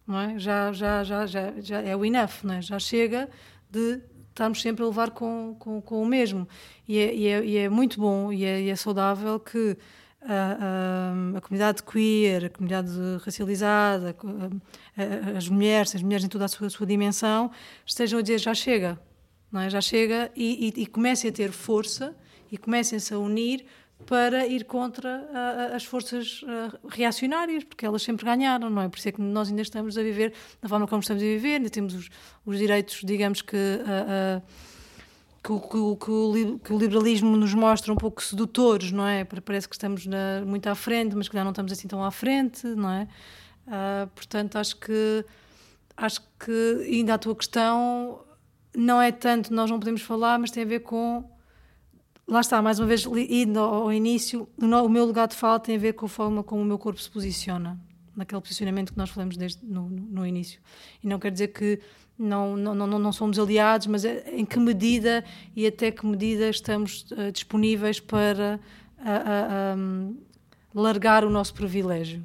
não é? Já, já, já, já, já é o enough, não é? Já chega de estarmos sempre a levar com, com, com o mesmo. E é, e é, e é muito bom e é, e é saudável que a, a, a, comunidade queer, a comunidade racializada, a, as mulheres, as mulheres em toda a sua, a sua dimensão, estejam a dizer já chega, não é? já chega e, e, e comecem a ter força e comecem-se a unir para ir contra as forças reacionárias, porque elas sempre ganharam, não é? Por isso é que nós ainda estamos a viver da forma como estamos a viver, ainda temos os, os direitos, digamos que, uh, que, que, que, o, que, o, liberalismo nos mostra um pouco sedutores, não é? Parece que estamos na, muito à frente, mas que já não estamos assim tão à frente, não é? portanto, acho que, acho que ainda a tua questão não é tanto nós não podemos falar, mas tem a ver com lá está, mais uma vez, indo ao início, o meu lugar de fala tem a ver com a forma como o meu corpo se posiciona, naquele posicionamento que nós falamos desde no, no início. E não quer dizer que não, não, não, não somos aliados, mas é, em que medida e até que medida estamos uh, disponíveis para uh, uh, um, largar o nosso privilégio.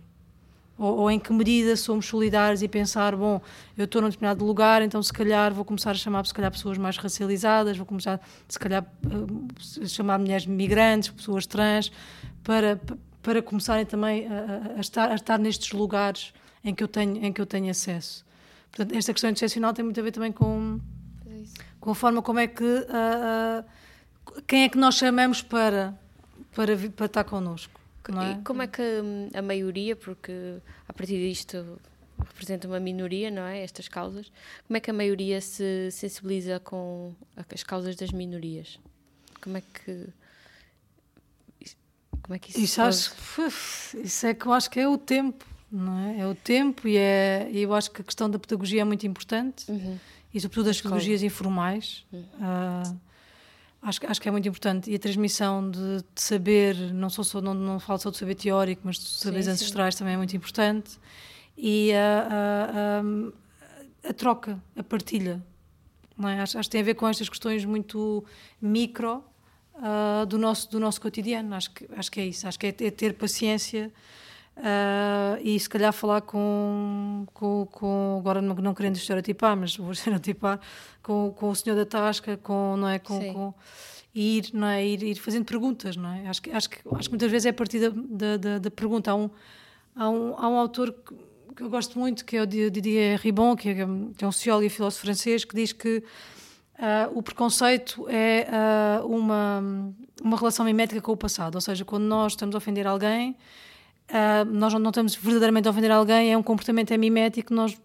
Ou, ou, em que medida somos solidários e pensar, bom, eu estou num determinado lugar, então se calhar vou começar a chamar, se calhar, pessoas mais racializadas, vou começar, se calhar, a eh, chamar mulheres migrantes, pessoas trans, para, para começarem também a, a, estar, a estar nestes lugares em que eu tenho, em que eu tenho acesso. Portanto, esta questão excepcional tem muito a ver também com, é com a forma como é que, uh, uh, quem é que nós chamamos para, para, para estar connosco.
É? E como é que hum, a maioria, porque a partir disto representa uma minoria, não é? Estas causas. Como é que a maioria se sensibiliza com as causas das minorias? Como é que. Como é que isso,
isso, acho, isso é que eu acho que é o tempo, não é? É o tempo e é, eu acho que a questão da pedagogia é muito importante uhum. e, sobretudo, das pedagogias informais. Uhum. Uh, Acho, acho que é muito importante. E a transmissão de, de saber, não, sou só, não, não falo só de saber teórico, mas de saberes sim, ancestrais sim. também é muito importante. E a, a, a, a troca, a partilha. É? acho, acho que tem a ver com estas questões muito micro uh, do, nosso, do nosso cotidiano. Acho que, acho que é isso. Acho que é, é ter paciência Uh, e se calhar falar com, com, com agora não, não querendo estereotipar, mas vou estereotipar com, com o senhor da tasca, com, não é, com, com ir, não é, ir, ir fazendo perguntas, não é? Acho que, acho que, acho que muitas vezes é a partir da, da, da pergunta. Há um, há um, há um autor que, que eu gosto muito, que é o Didier Ribon, que é, que é um sociólogo e filósofo francês, que diz que Uh, o preconceito é uh, uma, uma relação mimética com o passado, ou seja, quando nós estamos a ofender alguém, uh, nós não, estamos verdadeiramente a ofender alguém, é um comportamento é mimético, nós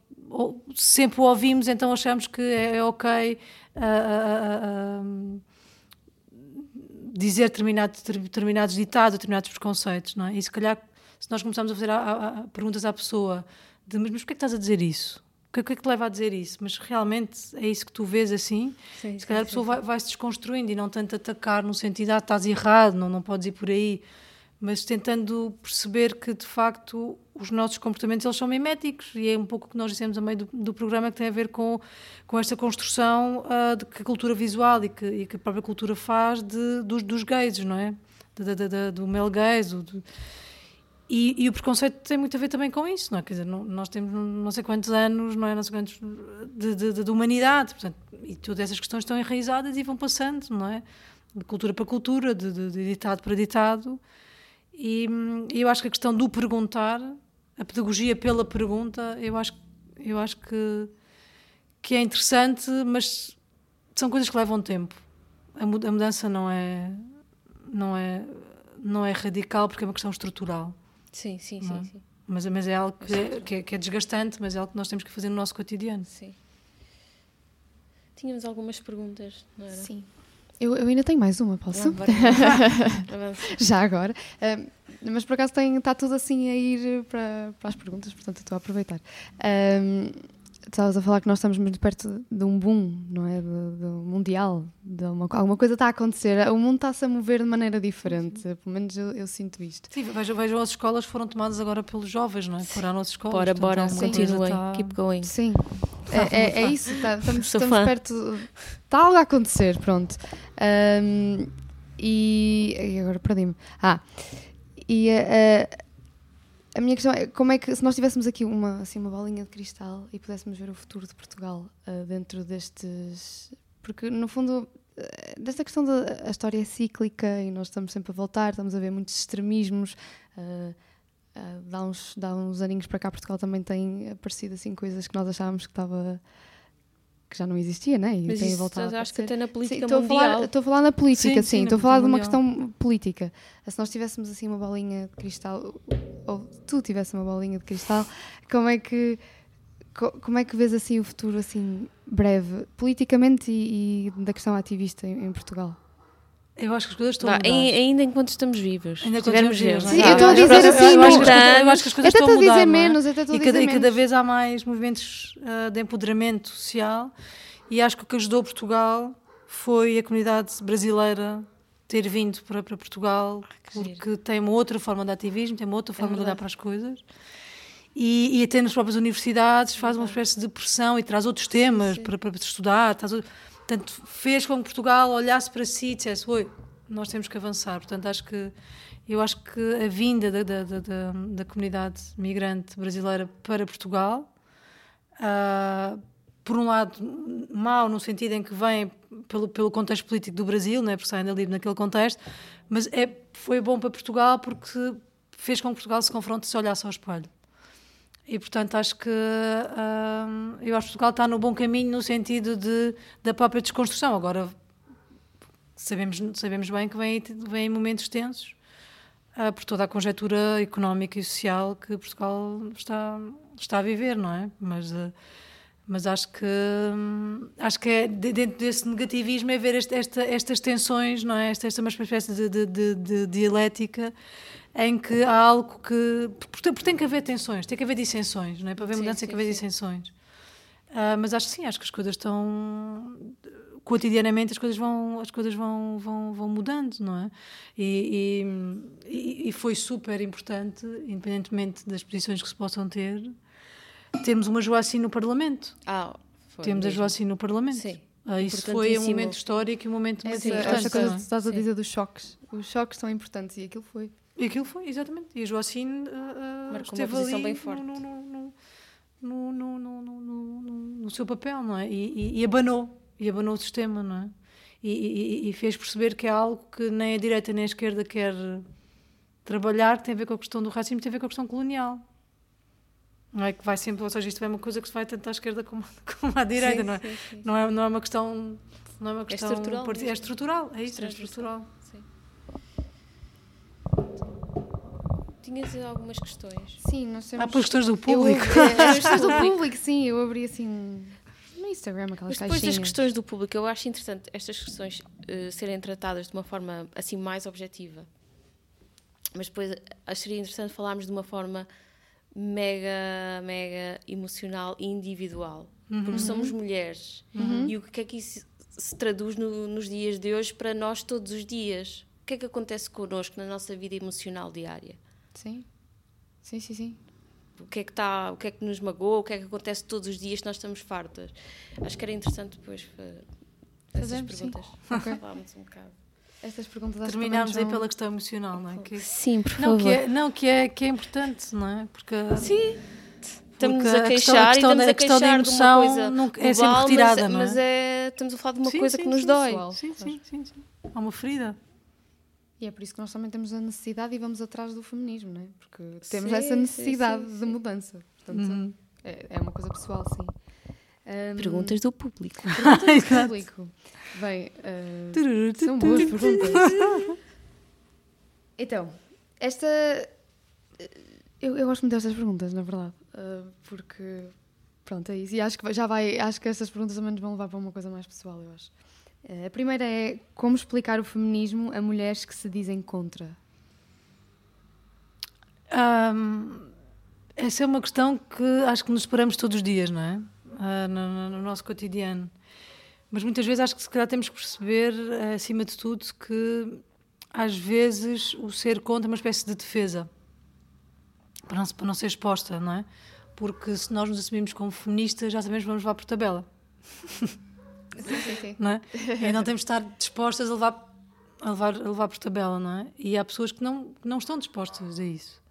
sempre o ouvimos, então achamos que é, é ok uh, dizer determinados, determinados ditados, determinados preconceitos, não é? E se calhar, se nós começarmos a fazer a, a, a perguntas à pessoa de mas, mas porquê é que estás a dizer isso? O que, é que te leva a dizer isso? Mas realmente é isso que tu vês assim? Sim, se calhar sim, a pessoa vai, vai, se desconstruindo e não tanto atacar no sentido, ah, estás errado, não, não podes ir por aí mas tentando perceber que de facto os nossos comportamentos eles são miméticos e é um pouco o que nós dissemos a meio do, do programa que tem a ver com, com esta construção uh, de que a cultura visual e que, e que a própria cultura faz de, dos, dos gays, não é? De, de, do male gaze. Do, e, e, o preconceito tem muito a ver também com isso, não é? Quer dizer, não, nós temos não sei quantos anos, não é? Não sei quantos de, de, de, humanidade, portanto, e todas essas questões estão enraizadas e vão passando, não é? De cultura para cultura, de, de ditado para ditado. E, e, eu acho que a questão do perguntar, a pedagogia pela pergunta, eu acho, eu acho que, que é interessante, mas são coisas que levam tempo. A, mudança não é, não é, não é radical porque é uma questão estrutural.
Sim, sim, sim, é? sim.
Mas, mas é algo que é, que é, que, é, desgastante, mas é algo que nós temos que fazer no nosso cotidiano.
Sim. Tínhamos algumas perguntas, não era?
Sim. Eu, eu ainda tenho mais uma, posso? Não, Já agora. Um, mas por acaso está tudo assim a ir para, para as perguntas, portanto estou a aproveitar. Um, estavas a falar que nós estamos muito perto de um boom, não é? Do, do mundial. De uma, alguma coisa está a acontecer. O mundo está-se a mover de maneira diferente. Pelo menos eu, eu sinto isto.
Sim, vejam, vejam as escolas foram tomadas agora pelos jovens, não é? Para a nossa escola.
Bora, bora, continuem. Está... Keep going.
Sim. É, é, é, isso, tá, estamos, estamos perto. Está algo a acontecer, pronto. Um, e, e, agora perdi-me. Ah, e uh, a minha questão é como é que se nós tivéssemos aqui uma, assim, uma bolinha de cristal e pudéssemos ver o futuro de Portugal uh, dentro destes. Porque no fundo uh, desta questão da história é cíclica e nós estamos sempre a voltar, estamos a ver muitos extremismos. Uh, uh, dá, uns, dá uns aninhos para cá Portugal também tem aparecido assim coisas que nós achávamos que estava que já não existia, né?
E Mas
tem
voltado acho que até na política
sim, mundial. Falar, estou a falar na política, sim. sim estou a falar de uma questão política. Se nós tivéssemos assim uma bolinha de cristal, ou tu tivesse uma bolinha de cristal, como é que como é que vês assim o futuro assim breve, politicamente e, e da questão ativista em, em Portugal?
Eu acho que as coisas estão a mudar.
Ainda enquanto estamos vivos.
Ainda estivermos vivos.
Sim, eu estou a dizer assim.
Eu acho, que, eu acho que as coisas estão a mudar.
Dizer menos, até
e, cada, e cada vez há mais movimentos uh, de empoderamento social e acho que o que ajudou Portugal foi a comunidade brasileira ter vindo para, para Portugal porque giro. tem uma outra forma de ativismo, tem uma outra forma é de olhar para as coisas. E, e até nas próprias universidades faz uma espécie de pressão e traz outros temas para, para estudar. Traz outro Portanto, fez com que Portugal olhasse para si e dissesse: Oi, nós temos que avançar. Portanto, acho que eu acho que a vinda da, da, da, da comunidade migrante brasileira para Portugal, uh, por um lado, mal no sentido em que vem pelo, pelo contexto político do Brasil, né, porque saem dali naquele contexto, mas é, foi bom para Portugal porque fez com que Portugal se confronte e se olhasse ao espelho. E, portanto, acho que eu acho que Portugal está no bom caminho no sentido de, da própria desconstrução. Agora, sabemos, sabemos bem que vem, vem momentos tensos uh, por toda a conjectura económica e social que Portugal está, está a viver, não é? Mas, uh, mas acho que hum, acho que é dentro desse negativismo é ver este, esta, estas tensões, não é? Esta, esta uma espécie de, de, de, de dialética em que há algo que. Porque, tem que haver tensões, tem que haver dissensões, não é? Para haver mudança tem que haver dissensões. Uh, mas acho que sim, acho que as coisas estão. Cotidianamente as coisas vão, as coisas vão, vão, vão mudando, não é? E, e, e foi super importante, independentemente das posições que se possam ter, termos uma Joacim no Parlamento.
Ah,
Temos mesmo. a Joacim no Parlamento. Sim. Ah, isso foi um momento histórico e um momento é, muito sim, importante.
Essa coisa que estás a dizer dos choques. Os choques são importantes e aquilo foi.
E aquilo foi, exatamente. E a Joacine uh, esteve ali bem forte. No, no, no, no, seu papel, não é? E, e, e, abanou, e abanou o sistema, não é? E, e, fez perceber que é algo que nem a direita nem a esquerda quer trabalhar, tem a ver com a questão do racismo, tem a ver com a questão colonial. Não é que vai sempre, ou seja, isto é uma coisa que se vai tanto à esquerda como, como à direita, sim, não é? Sim, sim. Não é? Não é uma questão. Não é uma é questão. É estrutural. É estrutural, é isso, é estrutural.
Tinhas algumas questões.
Sim, nós temos.
Ah, por questões do público.
Eu, é, questões do público, sim. Eu abri assim no Instagram aquelas Mas
depois
caixinhas.
das questões do público, eu acho interessante estas questões uh, serem tratadas de uma forma assim mais objetiva. Mas depois acho que seria interessante falarmos de uma forma mega, mega emocional e individual. Uhum. Porque somos mulheres. Uhum. E o que é que isso se traduz no, nos dias de hoje para nós todos os dias? o que é que acontece connosco na nossa vida emocional diária.
Sim, sim, sim, sim.
O que é que está, o que é que nos magoa, o que é que acontece todos os dias que nós estamos fartas. Acho que era interessante depois essas perguntas. Okay. Falámos um bocado.
Estas perguntas
Terminámos aí pela questão emocional, não é? Que,
Sim, por
não,
favor.
Que é, não, que é, que é importante, não é? Porque,
Sim. Estamos a queixar a questão, a questão, e estamos a queixar de, emoção de uma coisa global, é sempre retirada, mas, não é? Mas é, estamos a falar de uma
sim,
coisa
sim,
que nos
sim,
dói.
Sim, sim, sim, sim. Há uma ferida.
E é por isso que nós também temos a necessidade e vamos atrás do feminismo, não é? Porque temos sim, essa necessidade sim, sim, de mudança. Portanto, uhum. é, é, uma coisa pessoal, sim.
Um, perguntas do público.
Perguntas do público. Bem, uh, são boas perguntas. então, esta. Eu, eu gosto muito destas perguntas, na verdade. Uh, porque. Pronto, é isso. E acho que já vai. Acho que estas perguntas também nos vão levar para uma coisa mais pessoal, eu acho. A primeira é como explicar o feminismo a mulheres que se dizem contra?
Um, essa é uma questão que acho que nos esperamos todos os dias, não é? Uh, no, no, nosso cotidiano. Mas muitas vezes acho que se calhar temos que perceber, acima de tudo, que às vezes o ser contra é uma espécie de defesa para não, para não ser exposta, não é? Porque se nós nos assumimos como feministas, já sabemos que vamos levar por tabela.
Sim, sim, sim.
Não é? E não temos de estar dispostas a levar, a levar, a levar por tabela, não é? E há pessoas que não, que não estão dispostas a isso.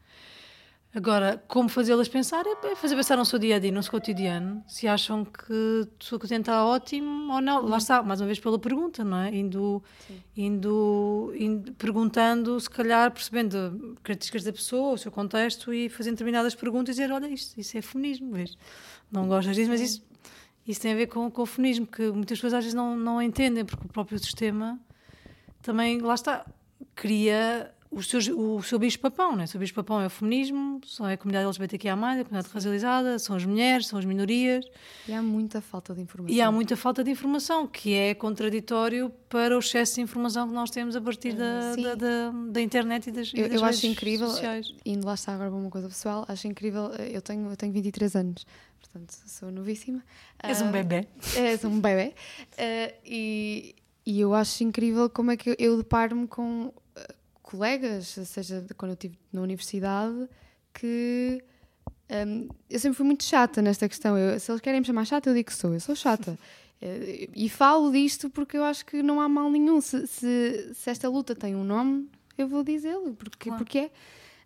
Agora, como fazê-las pensar é fazer pensar no seu dia a dia, no seu cotidiano, se acham que o seu cotidiano está ótimo ou não. Lá está, mais uma vez pela pergunta, não é? Indo, indo, indo, perguntando, se calhar percebendo características da pessoa, o seu contexto e fazendo determinadas perguntas e dizer: olha, isto, isso é feminismo, vês? Não gostas disso, mas isso isso tem a ver com, com o feminismo, que muitas pessoas às vezes não, não entendem, porque o próprio sistema também, lá está, cria o seu, o seu bicho-papão, né? o seu bicho-papão é o feminismo, são é a comunidade LGBTQIA+, a comunidade racializada, são as mulheres, são as minorias.
E há muita falta de informação.
E há muita falta de informação, que é contraditório para o excesso de informação que nós temos a partir da, da, da, da, internet e das,
eu,
e das
eu
redes
acho incrível,
sociais.
indo lá está agora para uma coisa pessoal, acho incrível, eu tenho, eu tenho 23 anos, portanto sou novíssima.
És uh, um bebê.
És um bebê. Uh, e, e eu acho incrível como é que eu, eu deparo-me com colegas, seja quando eu estive na universidade, que um, eu sempre fui muito chata nesta questão. Eu, se eles querem me chamar chata, eu digo que sou, eu sou chata. Eh, e falo disto porque eu acho que não há mal nenhum. Se, se, se esta luta tem um nome, eu vou dizê-lo, porque, claro. porque é.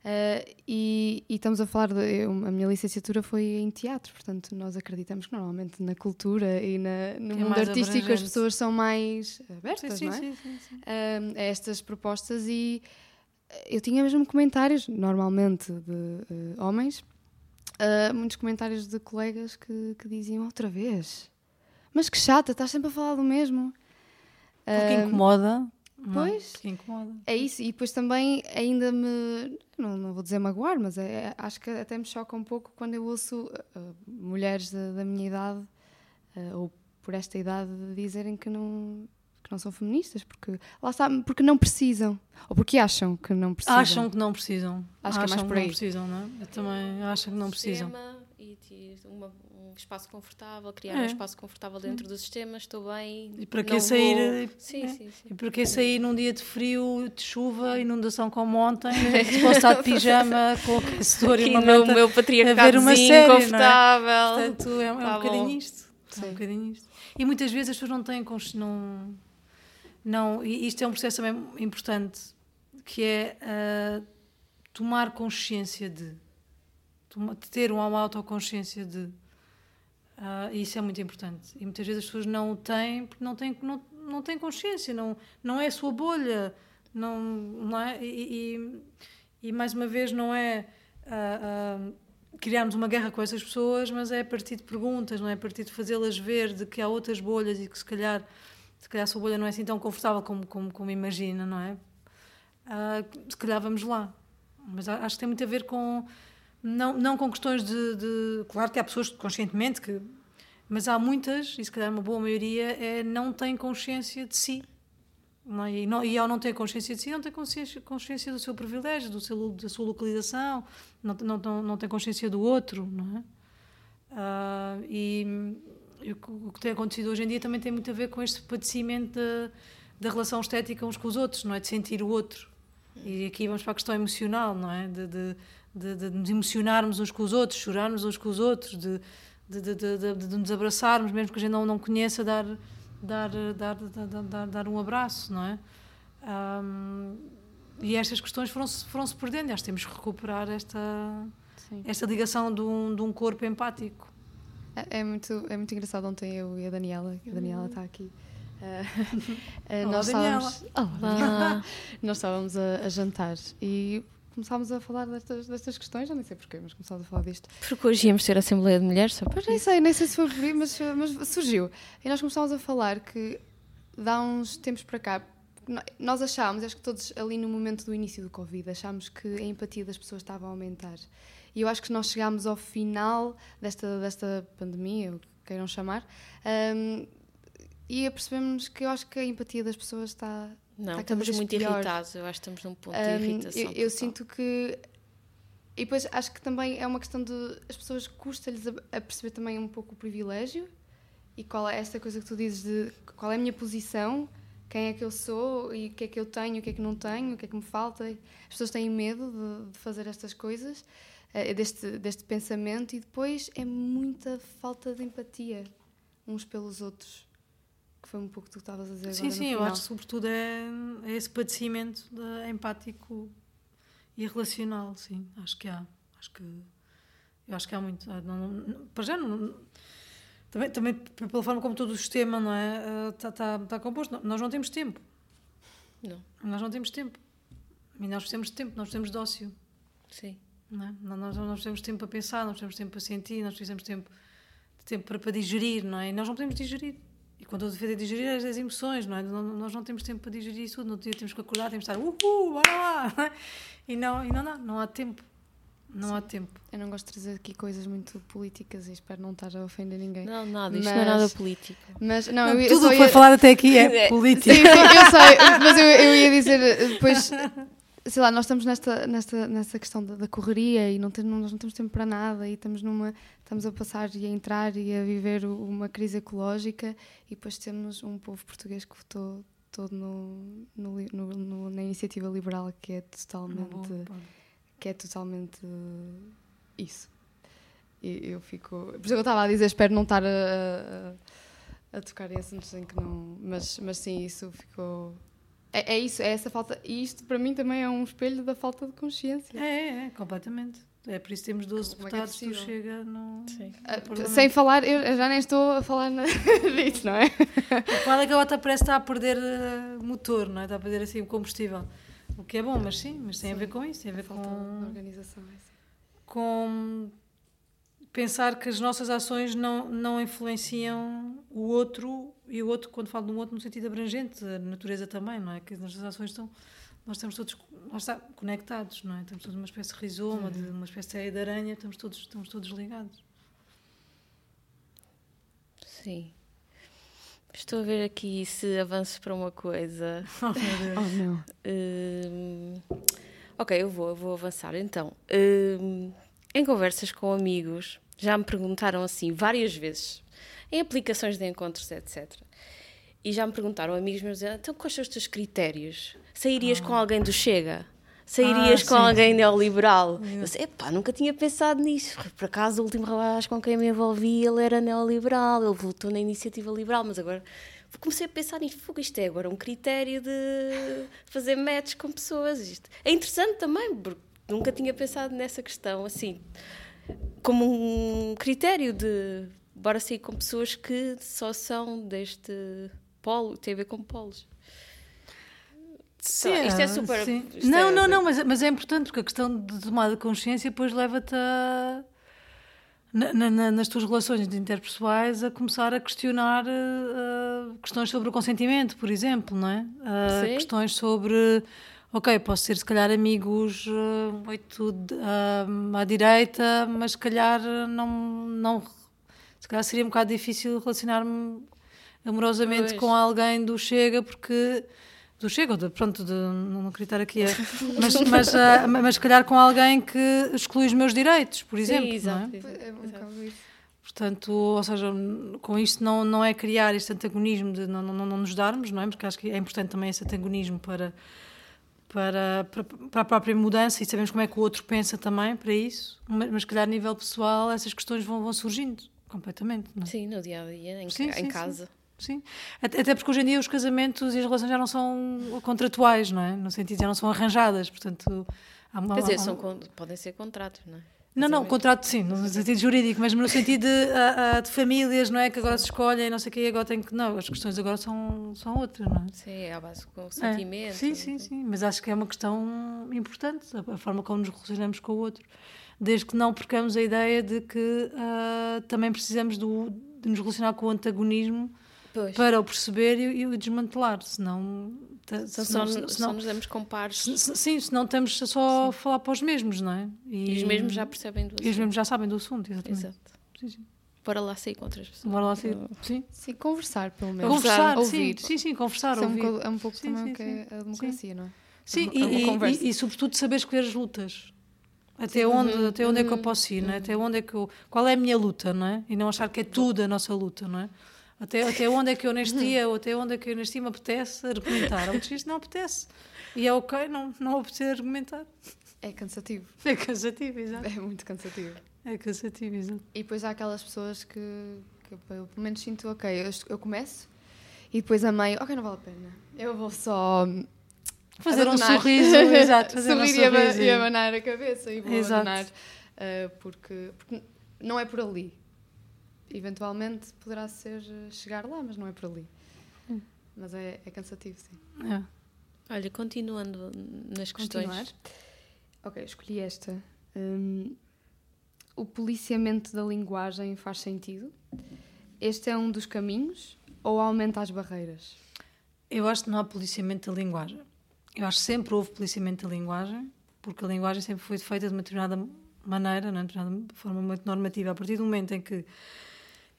Uh, e, e, estamos a falar, de, eu, a minha licenciatura foi em teatro, portanto, nós acreditamos que normalmente na cultura e na, no é mundo artístico abrangente. as pessoas são mais abertas sim, sim, não é? Sim, uh, a estas propostas. E eu tinha mesmo comentários, normalmente de uh, homens, muitos comentários de colegas que, que, diziam outra vez. Mas que chata, estás sempre a falar do mesmo.
Porque incomoda
Pois.
que incomoda.
É isso, e depois também ainda me. Não, não vou dizer magoar, mas é, acho que até me choca um pouco quando eu ouço uh, mulheres da, da, minha idade, uh, ou por esta idade, dizerem que não, que não são feministas, porque lá está, porque não precisam, ou porque acham que não precisam.
Acham que não precisam.
Acho
acham
que é mais por aí.
não precisam, não é? Eu também acho que não precisam.
E uma, espaço confortável, criar é. um espaço confortável dentro do sistema, estou bem.
E para que sair?
Vou... Sim, é. sim, sim.
E para que sair num dia de frio, de chuva, inundação como ontem, se posso estar de pijama com aquecedor e uma
no meu patriarcado uma série, confortável.
É? Portanto, é, é tá um bocadinho isto. É um bocadinho isto. E muitas vezes as pessoas não têm não, não e isto é um processo também importante que é uh, tomar consciência de ter uma autoconsciência de Uh, isso é muito importante. E muitas vezes as pessoas não têm porque não têm, não, não têm consciência, não, não é a sua bolha. Não, não é? E, e, e mais uma vez, não é uh, uh, criarmos uma guerra com essas pessoas, mas é a partir de perguntas, não é a partir de fazê-las ver de que há outras bolhas e que se calhar, se calhar a sua bolha não é assim tão confortável como, como, como imagina, não é? se calhar vamos lá. Mas acho que tem muito a ver com não, não com questões de, de, Claro que há pessoas conscientemente que. Mas há muitas, e se calhar uma boa maioria, é, não têm consciência de si. Não, é? e, não, e ao não ter consciência de si, não tem consciência, consciência do seu privilégio, do seu, da sua localização, não, não, não, não tem consciência do outro, não é? Uh, e, e, o que tem acontecido hoje em dia também tem muito a ver com este padecimento de, da relação estética uns com os outros, não é? De sentir o outro. E aqui vamos para a questão emocional, não é? De, de, de, de nos emocionarmos uns com os outros, chorarmos uns com os outros, de, de, de, de, de nos abraçarmos, mesmo que a gente não, não conheça, dar, dar, dar, dar, dar, dar um abraço, não é? Um, e estas questões foram-se foram -se perdendo, acho que temos que recuperar esta, esta ligação de um, de um corpo empático.
É, é, muito, é muito engraçado. Ontem eu e a Daniela, a Daniela está aqui. Uh, uh, nós, estávamos, Olá. nós estávamos a, a, jantar e começámos a falar destas, destas questões, já nem sei porquê, mas começámos a falar disto.
Porque hoje íamos ter a Assembleia de Mulheres, só
Pois nem sei, nem sei se foi por aí, mas, mas surgiu. E nós começámos a falar que dá uns tempos para cá, nós achámos, acho que todos ali no momento do início do Covid, achámos que a empatia das pessoas estava a aumentar. E eu acho que nós chegámos ao final desta, desta pandemia, o que queiram chamar, um, e apercebemos que eu acho que a empatia das pessoas está.
Não, estamos muito pior. irritados, eu acho que estamos num ponto um, de irritação.
Eu, eu sinto que. E depois acho que também é uma questão de. As pessoas custa-lhes a, a perceber também um pouco o privilégio e qual é esta coisa que tu dizes de qual é a minha posição quem é que eu sou e o que é que eu tenho, o que é que não tenho, o que é que me falta. As pessoas têm medo de, de fazer estas coisas, uh, deste, deste pensamento, e depois é muita falta de empatia uns pelos outros. Que foi um pouco o que tu estavas a dizer
sim,
agora.
Sim, sim, eu acho que sobretudo é, é esse padecimento de, empático e relacional, sim. Acho que há. Acho que, eu acho que há muito. Não, não, para já não também, também pela forma como todo o sistema não é, está, está, está composto. Nós não temos tempo.
Não.
Nós não temos tempo. E nós precisamos de tempo, nós precisamos de ócio.
Sim.
Não é? Nós não precisamos de tempo para pensar, nós de tempo para sentir, nós precisamos de tempo, de tempo para, para digerir, não é? E nós não podemos digerir. E quando eu defendo digerir é as emoções, não é? Nós não temos tempo para digerir isso tudo. No dia temos que acordar, temos que estar, uhul, bora lá! E não, e não dá, não há tempo. Não Sim. há tempo.
Eu não gosto de trazer aqui coisas muito políticas e espero não estar a ofender ninguém.
Não, nada, isto mas, não é nada político.
Mas, não,
não eu, tudo o que ia... foi falado até aqui é político.
Sim, sim, eu sei, mas eu, eu ia dizer depois, sei lá, nós estamos nesta, nesta, nesta questão da, da correria e não tem, nós não temos tempo para nada e estamos numa estamos a passar e a entrar e a viver uma crise ecológica e depois temos um povo português que votou todo no, no, no, na iniciativa liberal que é totalmente que é totalmente isso. E eu fico. Por isso eu estava a dizer, espero não estar a, a, a, tocar em assuntos em que não. Mas, mas sim, isso ficou. É, é isso, é essa falta. E isto para mim também é um espelho da falta de consciência.
É, é, é completamente. É por isso que temos 12 Como deputados é que chega no.
Sim. Uh, sem falar, eu já nem estou a falar na... disso, não é?
Qual é que a outra parece estar a perder uh, motor, não é? Está a perder assim o combustível. O que é bom, mas sim, mas tem sim. a ver com isso, tem a ver Falta com.
organização, é assim.
Com pensar que as nossas ações não, não influenciam o outro e o outro, quando falo de um outro, no sentido abrangente, a natureza também, não é? Que as nossas ações estão. Nós estamos todos nós está, conectados, não é? Estamos todos uma espécie de rizoma, de uma espécie de aranha, estamos todos, estamos todos ligados.
Sim. Estou a ver aqui se avanço para uma coisa.
Oh, meu
Deus. Oh, não.
Uh, ok, eu vou, eu vou avançar. Então, uh, em conversas com amigos, já me perguntaram assim várias vezes, em aplicações de encontros, etc. E já me perguntaram amigos meus, então quais são os teus critérios? Sairias oh. com alguém do Chega? sairias ah, com sim. alguém neoliberal. Eu disse, epá, nunca tinha pensado nisso. Por acaso, o último rapaz com quem me envolvi, ele era neoliberal, ele votou na iniciativa liberal, mas agora comecei a pensar nisto. Fogo, isto é agora um critério de fazer match com pessoas. Isto é interessante também, porque nunca tinha pensado nessa questão, assim, como um critério de bora sair com pessoas que só são deste polo, tem a ver com polos. Sim, isto é super. Isto
não,
é,
não, não, mas, mas é importante porque a questão de tomar de consciência depois leva-te a. Na, na, nas tuas relações interpessoais a começar a questionar uh, questões sobre o consentimento, por exemplo, não é? Uh, questões sobre, ok, posso ser se calhar amigos muito uh, à direita, mas se calhar não, não, se calhar seria um bocado difícil relacionar-me amorosamente pois. com alguém do Chega porque do Chega, de, pronto, de, não queria estar aqui a, mas, mas, uh, mas se calhar com alguém que exclui os meus direitos, por exemplo. Sim, exato,
é? É um isso.
Portanto, ou seja, com isto não, não é criar este antagonismo de não, não, não nos darmos, não é? Porque acho que é importante também esse antagonismo para, para, para, para a própria mudança e sabemos como é que o outro pensa também para isso, mas, mas calhar a nível pessoal essas questões vão, vão surgindo completamente. Não é?
Sim, no dia a dia, em,
Sim,
ca-
sim,
em
sim.
casa.
Sim. Até até porque hoje em dia os casamentos e as relações já não são contratuais, não é? No sentido, já não são arranjadas, portanto. Há uma,
Quer dizer,
há-
são podem ser contratos, não é?
Não, não, contrato sim, no sentido jurídico, mas no sentido de, ah, ah, de famílias, não é? Que agora se escolhem, não sei o quê, agora tem que. Não, as questões agora são, são outras, não é?
Sim, é à base com o
É.
sentimento.
Sim, sim, sim, mas acho que é uma questão importante, a, a forma como nos relacionamos com o outro. Desde que não percamos a ideia de que ah, também precisamos do, de nos relacionar com o antagonismo
Pois.
para o perceber e, e o desmantelar, senão. senão-
só, só
senão-
nos damos com pares
se- sim, senão estamos só a falar para os mesmos, não é?
e os mesmos já percebem do
E os
assunto.
mesmos já sabem do assunto, exatamente.
Exato.
Sim, sim.
Bora lá sair com outras pessoas.
Bora lá sair. Sim.
Sim, conversar, pelo menos.
Conversar,
ouvir.
sim, sim, sim, conversar,
é um,
ouvir.
é um pouco
Sim,
também
sim,
o que é a democracia, não é?
Sim,
É uma
e, e-
conversa.
e- e, sobretudo saber escolher as lutas. Até onde,
Uhum,
até onde é que eu
uhum,
posso ir, não é? Até onde é que eu, qual é a minha luta, não é? E não achar que é tudo a nossa luta, não é? Até, até onde é que eu neste dia, ou até onde é que eu neste dia me apetece argumentar. Outros dias não apetece. E é ok não, não apetecer argumentar.
É cansativo.
É cansativo, exato.
É muito cansativo.
É cansativo, exato.
E depois há aquelas pessoas que, que eu pelo menos sinto, ok, eu, eu começo e depois a meio, ok, não vale a pena. Eu vou só
Fazer um sorriso, exato. Fazer um
Sorrir e, aba-
sorriso.
e abanar a cabeça e vou
Exato.
abanar. ah, porque, porque não é por ali. Eventualmente poderá ser eh, chegar lá, mas não é por ali.
Hum.
Mas é, é cansativo, sim.
É.
Olha, continuando nas questões.
Continuar. Ok, escolhi esta. Hum, o policiamento da linguagem faz sentido? Este é um dos caminhos ou aumenta as barreiras?
Eu acho que não há policiamento da linguagem. Eu acho que sempre houve policiamento da linguagem, porque a linguagem sempre foi feita de uma determinada maneira, não é? de uma determinada forma muito normativa. A partir do momento em que,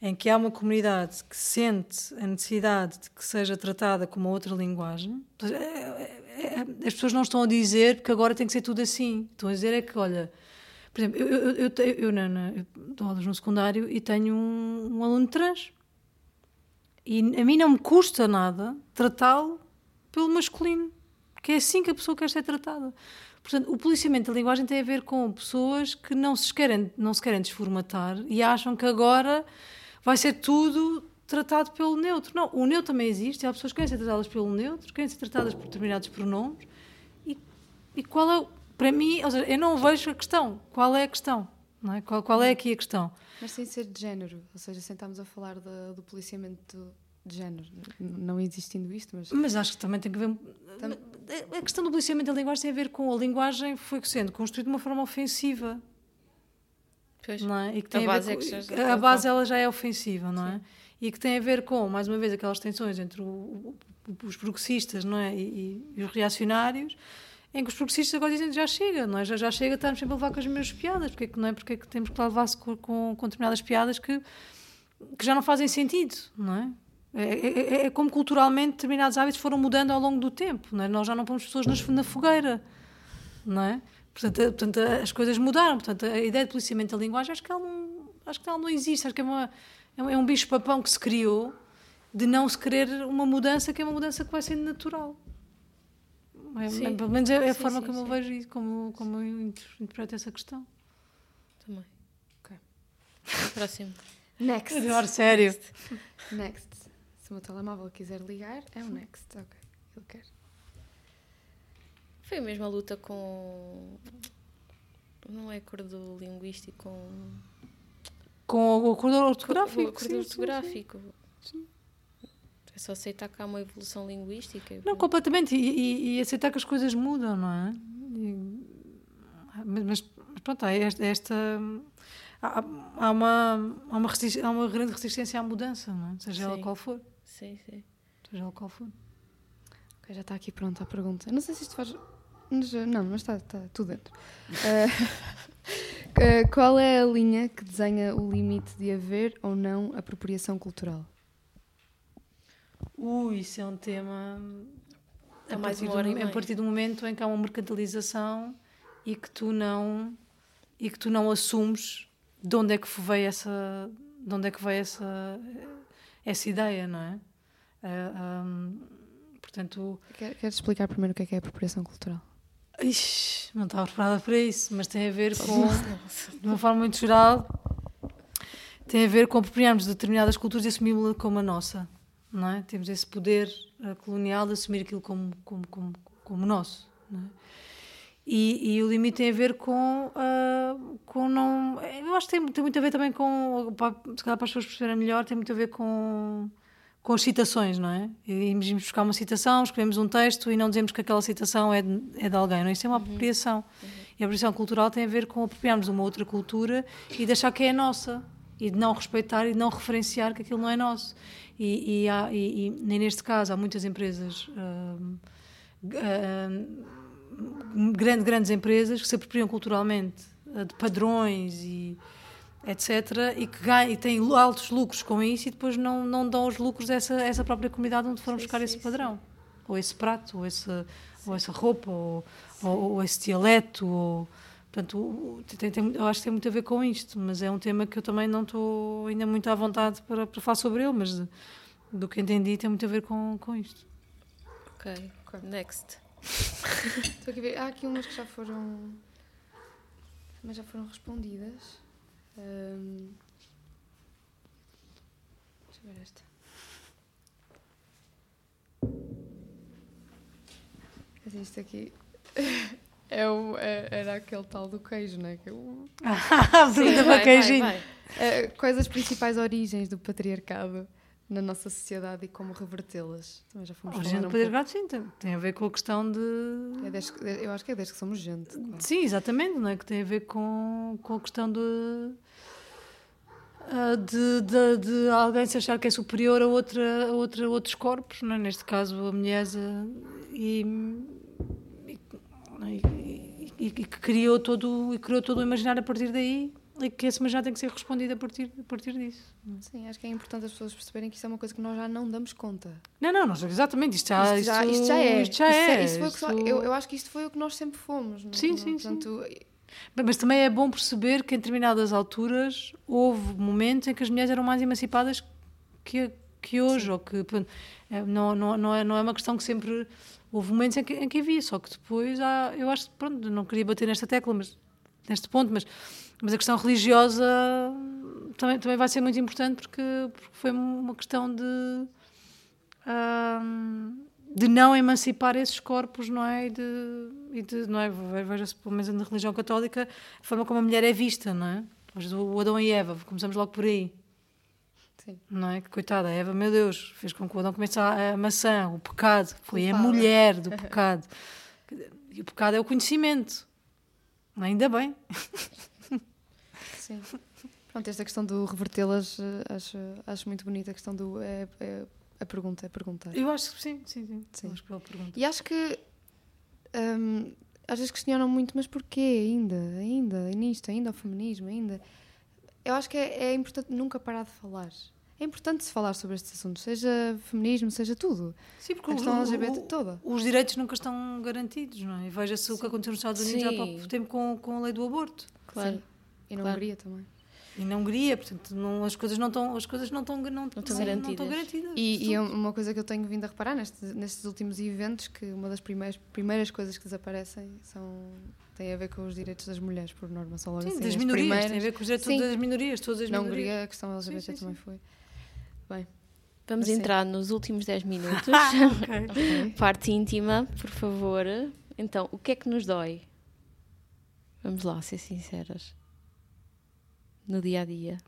em que há uma comunidade que sente a necessidade de que seja tratada como outra linguagem, é- é- é- as pessoas não estão a dizer que agora tem que ser tudo assim. Estão a dizer é que, olha, por exemplo, eu, eu, eu, eu, na- na- eu dou aulas no secundário e tenho um, um aluno trans. E a mim não me custa nada tratá-lo pelo masculino, que é assim que a pessoa quer ser tratada. Portanto, o policiamento da linguagem tem a ver com pessoas que não se querem, não se querem desformatar e acham que agora vai ser tudo tratado pelo neutro. Não, o neutro também existe, há pessoas que querem ser tratadas pelo neutro, querem ser tratadas por determinados pronomes. E, e qual é, para mim, ou seja, eu não vejo a questão. Qual é a questão? Não é? Qual, qual é aqui a questão?
Mas sem ser de género, ou seja, sem estarmos a falar da- do policiamento de género, não existindo isto, mas
Mas acho que também tem que ver.
Tam-
A questão do policiamento da linguagem tem a ver com a linguagem foi sendo construída de uma forma ofensiva.
Pois.
Não é? E que
A
tem
base
ver
é que
com-
já-
a base ela já é ofensiva, não é? E que tem a ver com, mais uma vez, aquelas tensões entre o- os progressistas não é? E, e os reacionários, em que os progressistas agora dizem já chega, não é? Já, já chega, estamos sempre a levar com as mesmas piadas, porque é não é? Porque é que temos que levar-se com, com, com determinadas piadas que, que já não fazem sentido, não é? É, é- é- é como culturalmente determinados hábitos foram mudando ao longo do tempo, não é? Nós já não pomos pessoas nas- na fogueira, não é? Portanto, a- portanto, a- as coisas mudaram. Portanto, a ideia de policiamento da linguagem acho que ela não, acho que ela não existe. Acho que é, uma, é um- é bicho-papão que se criou de não se querer uma mudança que é uma mudança que vai sendo natural. É,
Sim.
é- pelo menos é, é a
Sim,
forma
sim,
como eu
sim.
vejo isso, como, como eu inter- interpreto essa questão.
Também.
Ok.
Próximo.
next.
Agora, sério.
Next. Se o meu telemóvel quiser ligar, é o next. Ok, ele quer.
Foi a mesma luta com. Não é acordo linguístico, com.
Com o acordo
com
ortográfico.
o acordo
sim, sim, sim.
ortográfico. É só aceitar que há uma evolução linguística.
Não, completamente. E, e- e aceitar que as coisas mudam, não é? E- mas, mas pronto, há esta. esta há, há uma, há, uma há uma grande resistência à mudança, não é? Seja ela
Sim.
qual for.
Sim, sim.
Seja ela qual for.
Ok, já está aqui pronta a pergunta. Não sei se isto faz. Eh, Não, mas está, está tudo dentro. Eh, eh, qual é a linha que desenha o limite de haver ou não apropriação cultural?
Ui, isso é um tema.
Há
A
mais
partir,
uma
do,
hora
a partir do momento em que há uma mercantilização e que tu não e que tu não assumes de onde é que veio essa de onde é que veio essa, essa ideia, não é? um, portanto...
Queres explicar primeiro o que é, que é apropriação cultural?
Ixi, não estava preparada para isso, mas tem a ver com, de uma forma muito geral, tem a ver com apropriarmos de determinadas culturas e assumi-la como a nossa, não é? Temos esse poder uh, colonial de assumir aquilo como, como, como, como nosso, é? E, e, o limite tem a ver com, uh, com não. Eu acho que tem, tem, muito a ver também com. Se calhar para as pessoas perceberem melhor, tem muito a ver com, com as citações, não é? Imos buscar uma citação, escrevemos um texto e não dizemos que aquela citação é de, é de alguém, não é? Isso é uma uhum. apropriação. Uhum. E a apropriação cultural tem a ver com apropriarmos de uma outra cultura e deixar que é nossa. E de não respeitar e de não referenciar que aquilo não é nosso. E, e, há, e, e neste caso, há muitas empresas. Uh, grande, grandes empresas que se apropriam culturalmente eh, de padrões e etc. e que ganham, e têm altos lucros com isso e depois não, não dão os lucros a essa, essa própria comunidade onde foram sim, buscar sim, esse padrão. Sim. Ou esse prato, ou, esse, ou essa roupa, ou, ou, ou esse dialeto. Ou, portanto, tem, tem, eu acho que tem muito a ver com isto, mas é um tema que eu também não estou ainda muito à vontade para, para falar sobre ele, mas do que entendi tem muito a ver com, com isto.
Ok, next.
Estou aqui a ver. Há aqui umas que já foram. Mas já foram respondidas. Um... Deixa eu ver esta. Assim, isto aqui. É o, é, era aquele tal do queijo, não é? Que eu...
Ah, Sim, vai, queijinho. Vai,
vai. Uh, quais as principais origens do patriarcado? Na nossa sociedade e como revertê-las. Também já fomos
a origem do patriarcado, sim, tem, tem, a ver com a questão de.
É desde, eu acho que é desde que somos gente. Claro.
Sim, exatamente, não é? Que tem a ver com, com a questão de, ah, de, de, de, alguém se achar que é superior a, outra, a, outra, outros corpos, não é? neste caso a mulher, e, e, e, e, que criou todo, e criou todo o imaginário a partir daí e que esse mas já tem que ser respondido a partir, a partir disso.
Sim, acho que é importante as pessoas perceberem que isso é uma coisa que nós já não damos conta.
Não, não, nós, exatamente, isto já,
isto já, isto, isto já é.
Isto já é.
Isto é isto... eu, eu acho que isto foi o que nós sempre fomos. Não,
sim, sim, Portanto, sim. Mas também é bom perceber que em determinadas alturas houve momentos em que as mulheres eram mais emancipadas que, que hoje, sim. ou que é, não, não, não, é, não é uma questão que sempre houve momentos em que, em que havia, só que depois há, eu acho, pronto, não queria bater nesta tecla, mas neste ponto, mas mas a questão religiosa também, também vai ser muito importante porque, porque foi uma questão de, de não emancipar esses corpos, não é? E de, e de, não é? Veja-se, pelo menos na religião católica, a forma como a mulher é vista, não é? O Adão e Eva, começamos logo por aí. Sim. Não é? Coitada, a Eva, meu Deus, fez com que o Adão comece a, a maçã, o pecado, foi a mulher do pecado. E o pecado é o conhecimento. Ainda bem.
Sim. Pronto, esta questão do revertê-las, eh, acho, acho muito bonita a questão do. É, é, a pergunta, é perguntar.
Eu acho que sim, sim, sim. sim. Acho que é pergunta.
E acho que. Um, às vezes questionam muito, mas porquê ainda? Ainda? Nisto? Ainda o feminismo? Ainda? Eu acho que é, é importante nunca parar de falar. É importante se falar sobre estes assuntos, seja feminismo, seja tudo.
Sim, porque a questão o, LGBT o, toda. Os direitos nunca estão garantidos, não é? Veja-se o que aconteceu nos Estados Unidos Sim. há pouco tempo com, com a lei do aborto.
Claro. Sim. E na claro. Hungria também.
E na Hungria, portanto, não, as coisas não estão, as coisas não estão, não, não estão garantidas. Não estão garantidas
e, e, uma coisa que eu tenho vindo a reparar nestes, nestes últimos eventos, que uma das primeiras, primeiras coisas que desaparecem são tem a ver com os direitos das mulheres, por norma, são logo
sim,
assim,
das minorias, primeiras... tem a ver com os direitos sim. das minorias, todas as
Na
minorias.
Hungria a questão LGBT sim, sim, também foi. Bem.
Vamos assim. entrar nos últimos 10 minutos. okay. Parte íntima, por favor. Então, o que é que nos dói? Vamos lá, ser sinceras no dia a dia?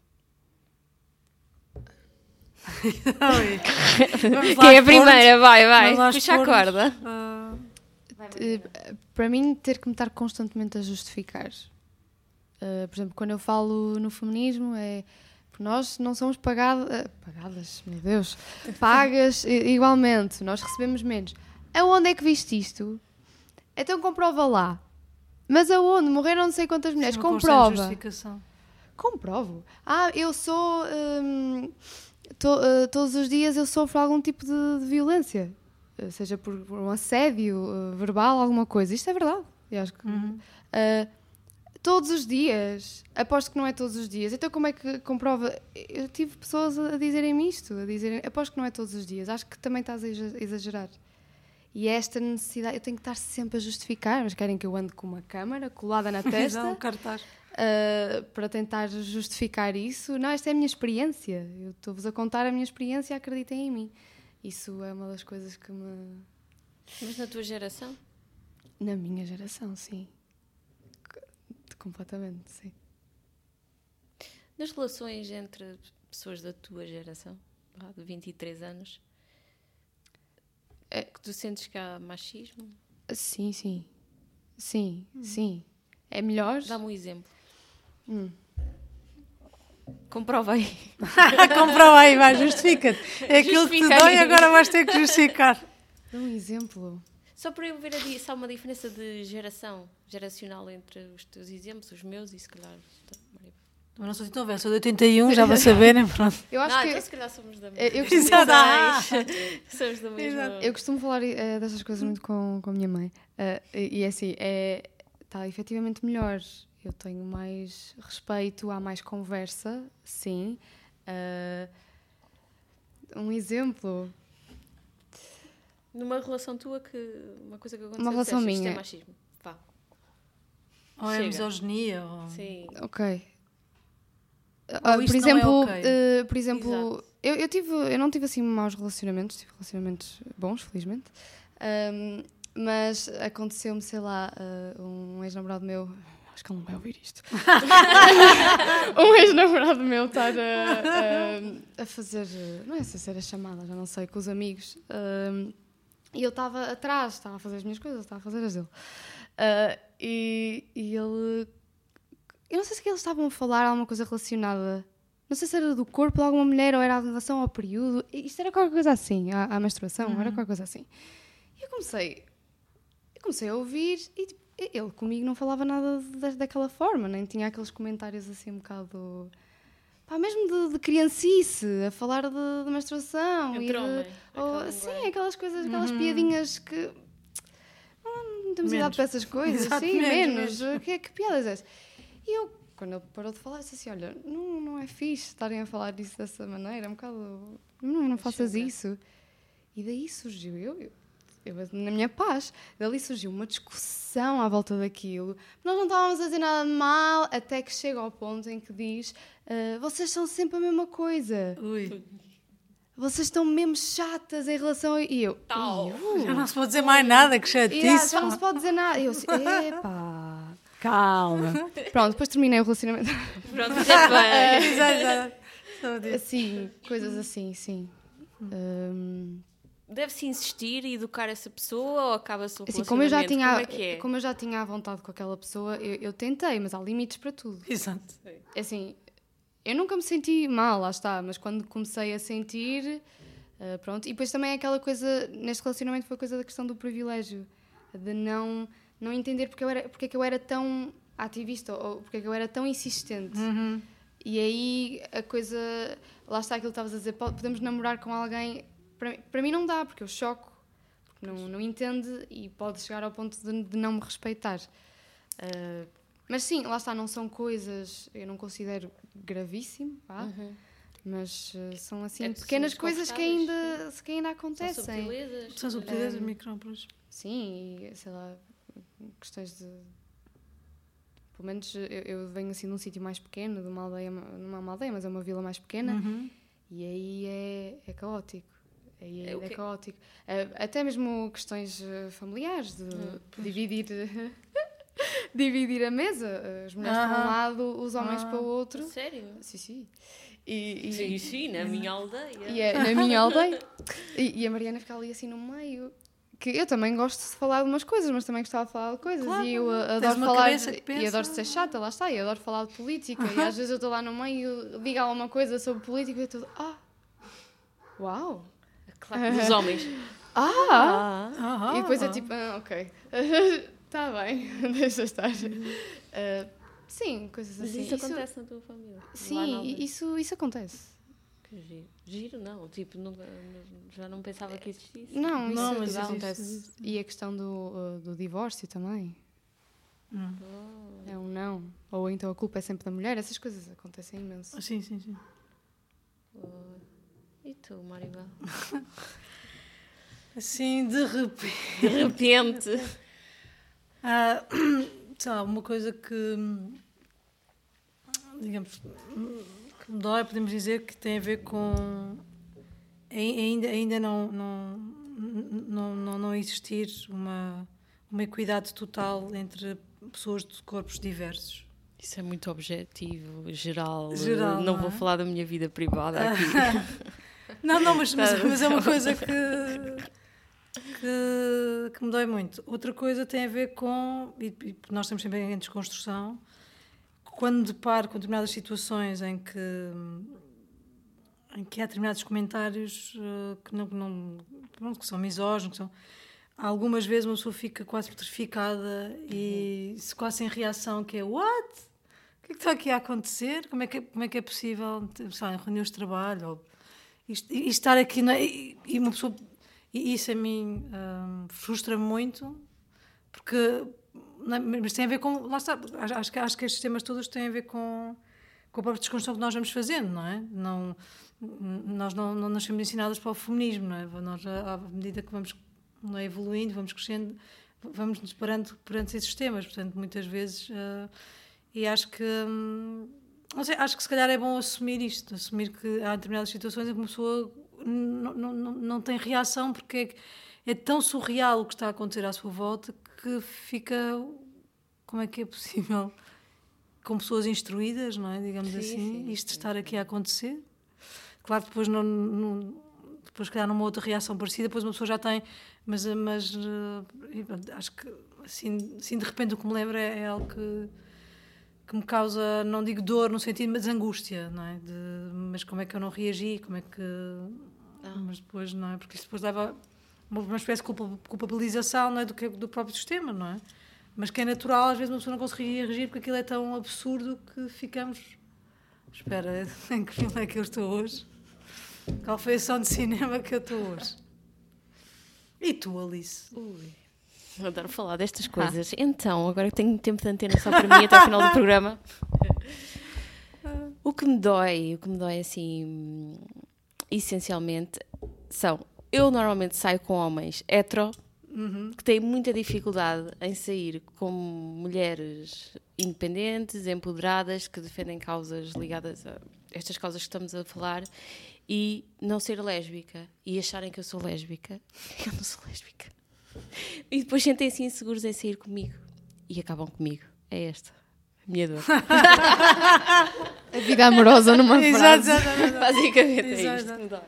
Quem é a primeira? Vai, vai, puxa a corda. Uh...
Para mim, ter que me estar constantemente a justificar. Uh, por exemplo, quando eu falo no feminismo, é porque nós não somos pagadas, uh, pagadas, meu Deus, pagas igualmente, nós recebemos menos. Aonde é que viste isto? Então comprova lá. Mas aonde? Morreram não sei quantas mulheres. Sim, comprova. Justificação comprovo. Ah, eu sou. Hum, to, uh, todos os dias eu sofro algum tipo de, de violência, uh, seja por, por, um assédio uh, verbal, alguma coisa. Isto é verdade. Eu acho que, uhum. Todos os dias. Aposto que não é todos os dias. Então como é que comprova? Eu tive pessoas a dizerem-me isto, a dizerem, aposto que não é todos os dias. Acho que também estás a exagerar. E é esta necessidade, eu tenho que estar sempre a justificar, mas querem que eu ande com uma câmara colada na testa
um cartaz.
Uh, para tentar justificar isso. Não, esta é a minha experiência. Eu estou-vos a contar a minha experiência, acreditem em mim. Isso é uma das coisas que me.
Mas na tua geração?
Na minha geração, sim. Completamente, sim.
Nas relações entre pessoas da tua geração, de 23 anos, é que tu sentes que há machismo?
Sim, sim. Sim, hum. sim. É melhor?
Dá-me um exemplo. Hum. Comprova aí.
Comprova aí, vai, justifica-te. É aquilo que te dói e agora vais ter que justificar.
Dá um exemplo.
Só para eu ver ali se há uma diferença de geração, geracional entre os teus exemplos, os meus e se calhar.
Eu não sou tão velha, sou de 81, já para saberem, pronto.
Eu acho
não,
que.
Então se calhar somos da mesma.
Eu costumo,
somos da mesma.
Eu costumo falar uh, dessas coisas muito com, com a minha mãe. Uh, e, e é assim, é, está efetivamente melhor. Eu tenho mais respeito, há mais conversa, sim. Uh, um exemplo.
Numa relação tua que. Uma coisa que aconteceu.
Uma relação minha. Isto
é machismo. Vá.
Ou é misoginia. Ou...
Sim.
Ok. Uh, por, exemplo, é okay. uh, por exemplo, eu, eu, tive, eu não tive assim maus relacionamentos, tive relacionamentos bons, felizmente. Um, mas aconteceu-me, sei lá, uh, um ex-namorado meu. Acho que ele não vai ouvir isto. um ex-namorado meu estar a, a, a, fazer. Não é se era chamada, já não sei, com os amigos. e eu estava atrás, estava a fazer as minhas coisas, estava a fazer as dele. e, e ele eu não sei se eles estavam a falar alguma coisa relacionada. Não sei se era do corpo de alguma mulher ou era em relação ao período. Isto era qualquer coisa assim, à, à menstruação, uhum. era qualquer coisa assim. E eu comecei. Eu comecei a ouvir e tipo, ele comigo não falava nada da, daquela forma, nem tinha aqueles comentários assim um bocado. Pá, mesmo de, de criancice, a falar de, de menstruação.
Entre e
de, ou, sim, aquelas coisas, aquelas uhum. piadinhas que. Não, não temos idade para essas coisas, sim, menos. menos. Que, que piadas é essa? E eu, quando ele parou de falar, disse assim: Olha, não, não é fixe estarem a falar disso dessa maneira, é um bocado. Não, não faças isso. E daí surgiu, eu, eu, eu, na minha paz, dali surgiu uma discussão à volta daquilo. Nós não estávamos a dizer nada de mal, até que chega ao ponto em que diz: uh, Vocês são sempre a mesma coisa.
Ui.
Vocês estão mesmo chatas em relação a. E eu.
Tal.
Já não se pode dizer mais nada, que chatice. Yeah,
já não se pode dizer nada. E eu assim, epá. Calma. Pronto, depois terminei o relacionamento.
Pronto, já
foi. assim, coisas assim, sim. Um...
Deve-se insistir e educar essa pessoa ou acaba-se o
assim, como eu já tinha
como, é que é?
como eu já tinha a vontade com aquela pessoa, eu, eu tentei, mas há limites para tudo.
Exato.
Assim, eu nunca me senti mal, lá está, mas quando comecei a sentir, uh, pronto. E depois também aquela coisa, neste relacionamento foi a coisa da questão do privilégio, de não não entender porque, eu era, porque é que eu era tão ativista ou porque é que eu era tão insistente.
Uhum.
E aí a coisa. Lá está aquilo que estavas a dizer: podemos namorar com alguém. Para, para mim não dá, porque eu choco, porque não, não entende e pode chegar ao ponto de, de não me respeitar. Uh, mas sim, lá está, não são coisas. Eu não considero gravíssimo, pá. Uhum. Mas uh, são assim é pequenas coisas que ainda, que ainda acontecem. São
subtilezas.
São subtilezas, uh, micrópolis.
Sim, e, sei lá, questões de. Pelo menos eu, eu venho assim de um sítio mais pequeno, de uma aldeia, não é uma aldeia, mas é uma vila mais pequena,
uhum.
e aí é, é caótico. Aí é, é caótico. É, até mesmo questões eh, familiares, de hum, dividir. dividir a mesa, as mulheres para um lado, os homens para o outro.
Sério?
Sim, sim.
E, e, sim, sim, na minha aldeia.
E é, na minha aldeia. E, e, a Mariana fica ali assim no meio que eu também gosto de falar de umas coisas, mas também gostava de falar de coisas.
Claro,
e eu adoro falar. De, e adoro ser chata, lá está. E adoro falar de política. e às vezes eu estou lá no meio, digo alguma coisa sobre política e eu estou. Ah! Uau!
Claro, dos homens.
Ah! ah. E depois é tipo, ah, ok. Está bem, deixa estar. Uh, sim, coisas
assim.
Mas
isso, isso acontece na tua família?
Sim, isso, isso acontece.
Que giro. Giro não, tipo, nunca, já não pensava que existisse.
Não,
não
isso, mas acontece. E a questão do, uh, do divórcio também. Hum. É um não. Ou então a culpa é sempre da mulher. Essas coisas acontecem imenso.
Sim, sim, sim.
E tu, Maribel?
Assim, de repente.
De repente.
ah, sei lá, uma coisa que. Digamos. que me dói, podemos dizer que tem a ver com. Ainda, ainda não, não, não, não, não existir uma, uma equidade total entre pessoas de corpos diversos.
Isso é muito objetivo, geral.
geral
não,
não
vou
é?
falar da minha vida privada aqui.
não, não, mas, mas, mas, é uma coisa que, que, que, me dói muito. Outra coisa tem a ver com, e, e nós estamos sempre em desconstrução, quando deparo com determinadas situações em que, em que há determinados comentários uh, que, não, não, pronto, que são misóginos, que são, algumas vezes uma pessoa fica quase petrificada e se quase sem reação, que é what? O que é que está aqui a acontecer? Como é que é, como é, que é possível, sei lá, em reuniões de trabalho, ou, e, estar aqui, é? e, e, uma pessoa, e isso a mim um, frustra-me muito, porque, mas tem a ver com, lá está, acho, que, acho que estes temas todos têm a ver com, com a própria desconstrução que nós vamos fazendo, não é? Não, nós não, não nascemos ensinadas para o feminismo, não é? Nós, à medida que vamos não é, evoluindo, vamos crescendo, vamos nos parando perante esses temas. Portanto, muitas vezes. Uh, e acho que. Hum, sei, acho que se calhar é bom assumir isto, assumir que há determinadas situações em que uma pessoa não, não, não tem reação porque é, é tão surreal o que está a acontecer à sua volta que fica. Como é que é possível? Com pessoas instruídas, não é? Digamos
sim,
assim,
sim,
isto
sim.
estar aqui a acontecer. Claro que depois não, não depois calhar numa outra reação parecida, depois uma pessoa já tem, mas, mas uh, acho que assim, assim de repente o que me lembra é, é, algo que, que me causa, não digo dor no sentido, mas angústia, não é? De, mas como é que eu não reagi, como é que... Ah. Mas depois, não é? Porque isso depois leva uma, uma espécie de culpabilização, não é? Do, que, do próprio sistema, não é? Mas que é natural, às vezes uma pessoa não conseguiria reagir porque aquilo é tão absurdo que ficamos... Espera, em que filme é que eu estou hoje? Qual foi a ação de cinema que eu estou hoje? E tu, Alice?
Ui. Adoro falar destas coisas. Ah. Então, agora que tenho tempo de antena só para mim até o final do programa. O que me dói, o que me dói assim, essencialmente, são. Eu normalmente saio com homens hetero
uhum.
que têm muita dificuldade em sair com mulheres independentes, empoderadas, que defendem causas ligadas a estas causas que estamos a falar e não ser lésbica e acharem que eu sou lésbica. Eu não sou lésbica. E depois sentem-se inseguros em sair comigo e acabam comigo. É esta. A minha dor.
a vida amorosa numa
exato,
frase.
Exato, exato,
Basicamente é isto dá.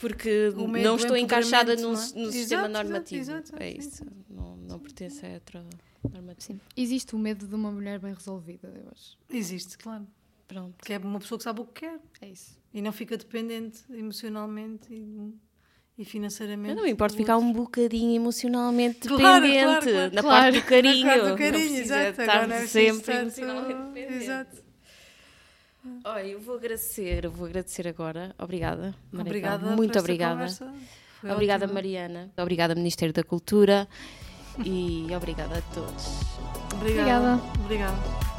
Porque não estou encaixada no, no sistema normativo.
Exato,
é isso. Não, não pertence a heteronormativo.
Sim. Existe o medo de uma mulher bem resolvida, eu acho.
Existe, claro.
Pronto.
Que é uma pessoa que sabe o que quer.
É isso.
E não fica dependente emocionalmente e, e financeiramente.
Eu não me importa ficar um bocadinho emocionalmente
claro,
dependente
claro, claro,
na parte do carinho.
Na parte do carinho, exato.
Estar
Agora
sempre
estar
emocionalmente dependente.
Exato.
Olha, eu vou agradecer, eu vou agradecer agora. Obrigada. Maricão.
Obrigada.
Muito obrigada. Obrigada,
ótimo.
Mariana. Obrigada, Ministério da Cultura. e obrigada a todos.
Obrigada.
Obrigada.
Obrigada.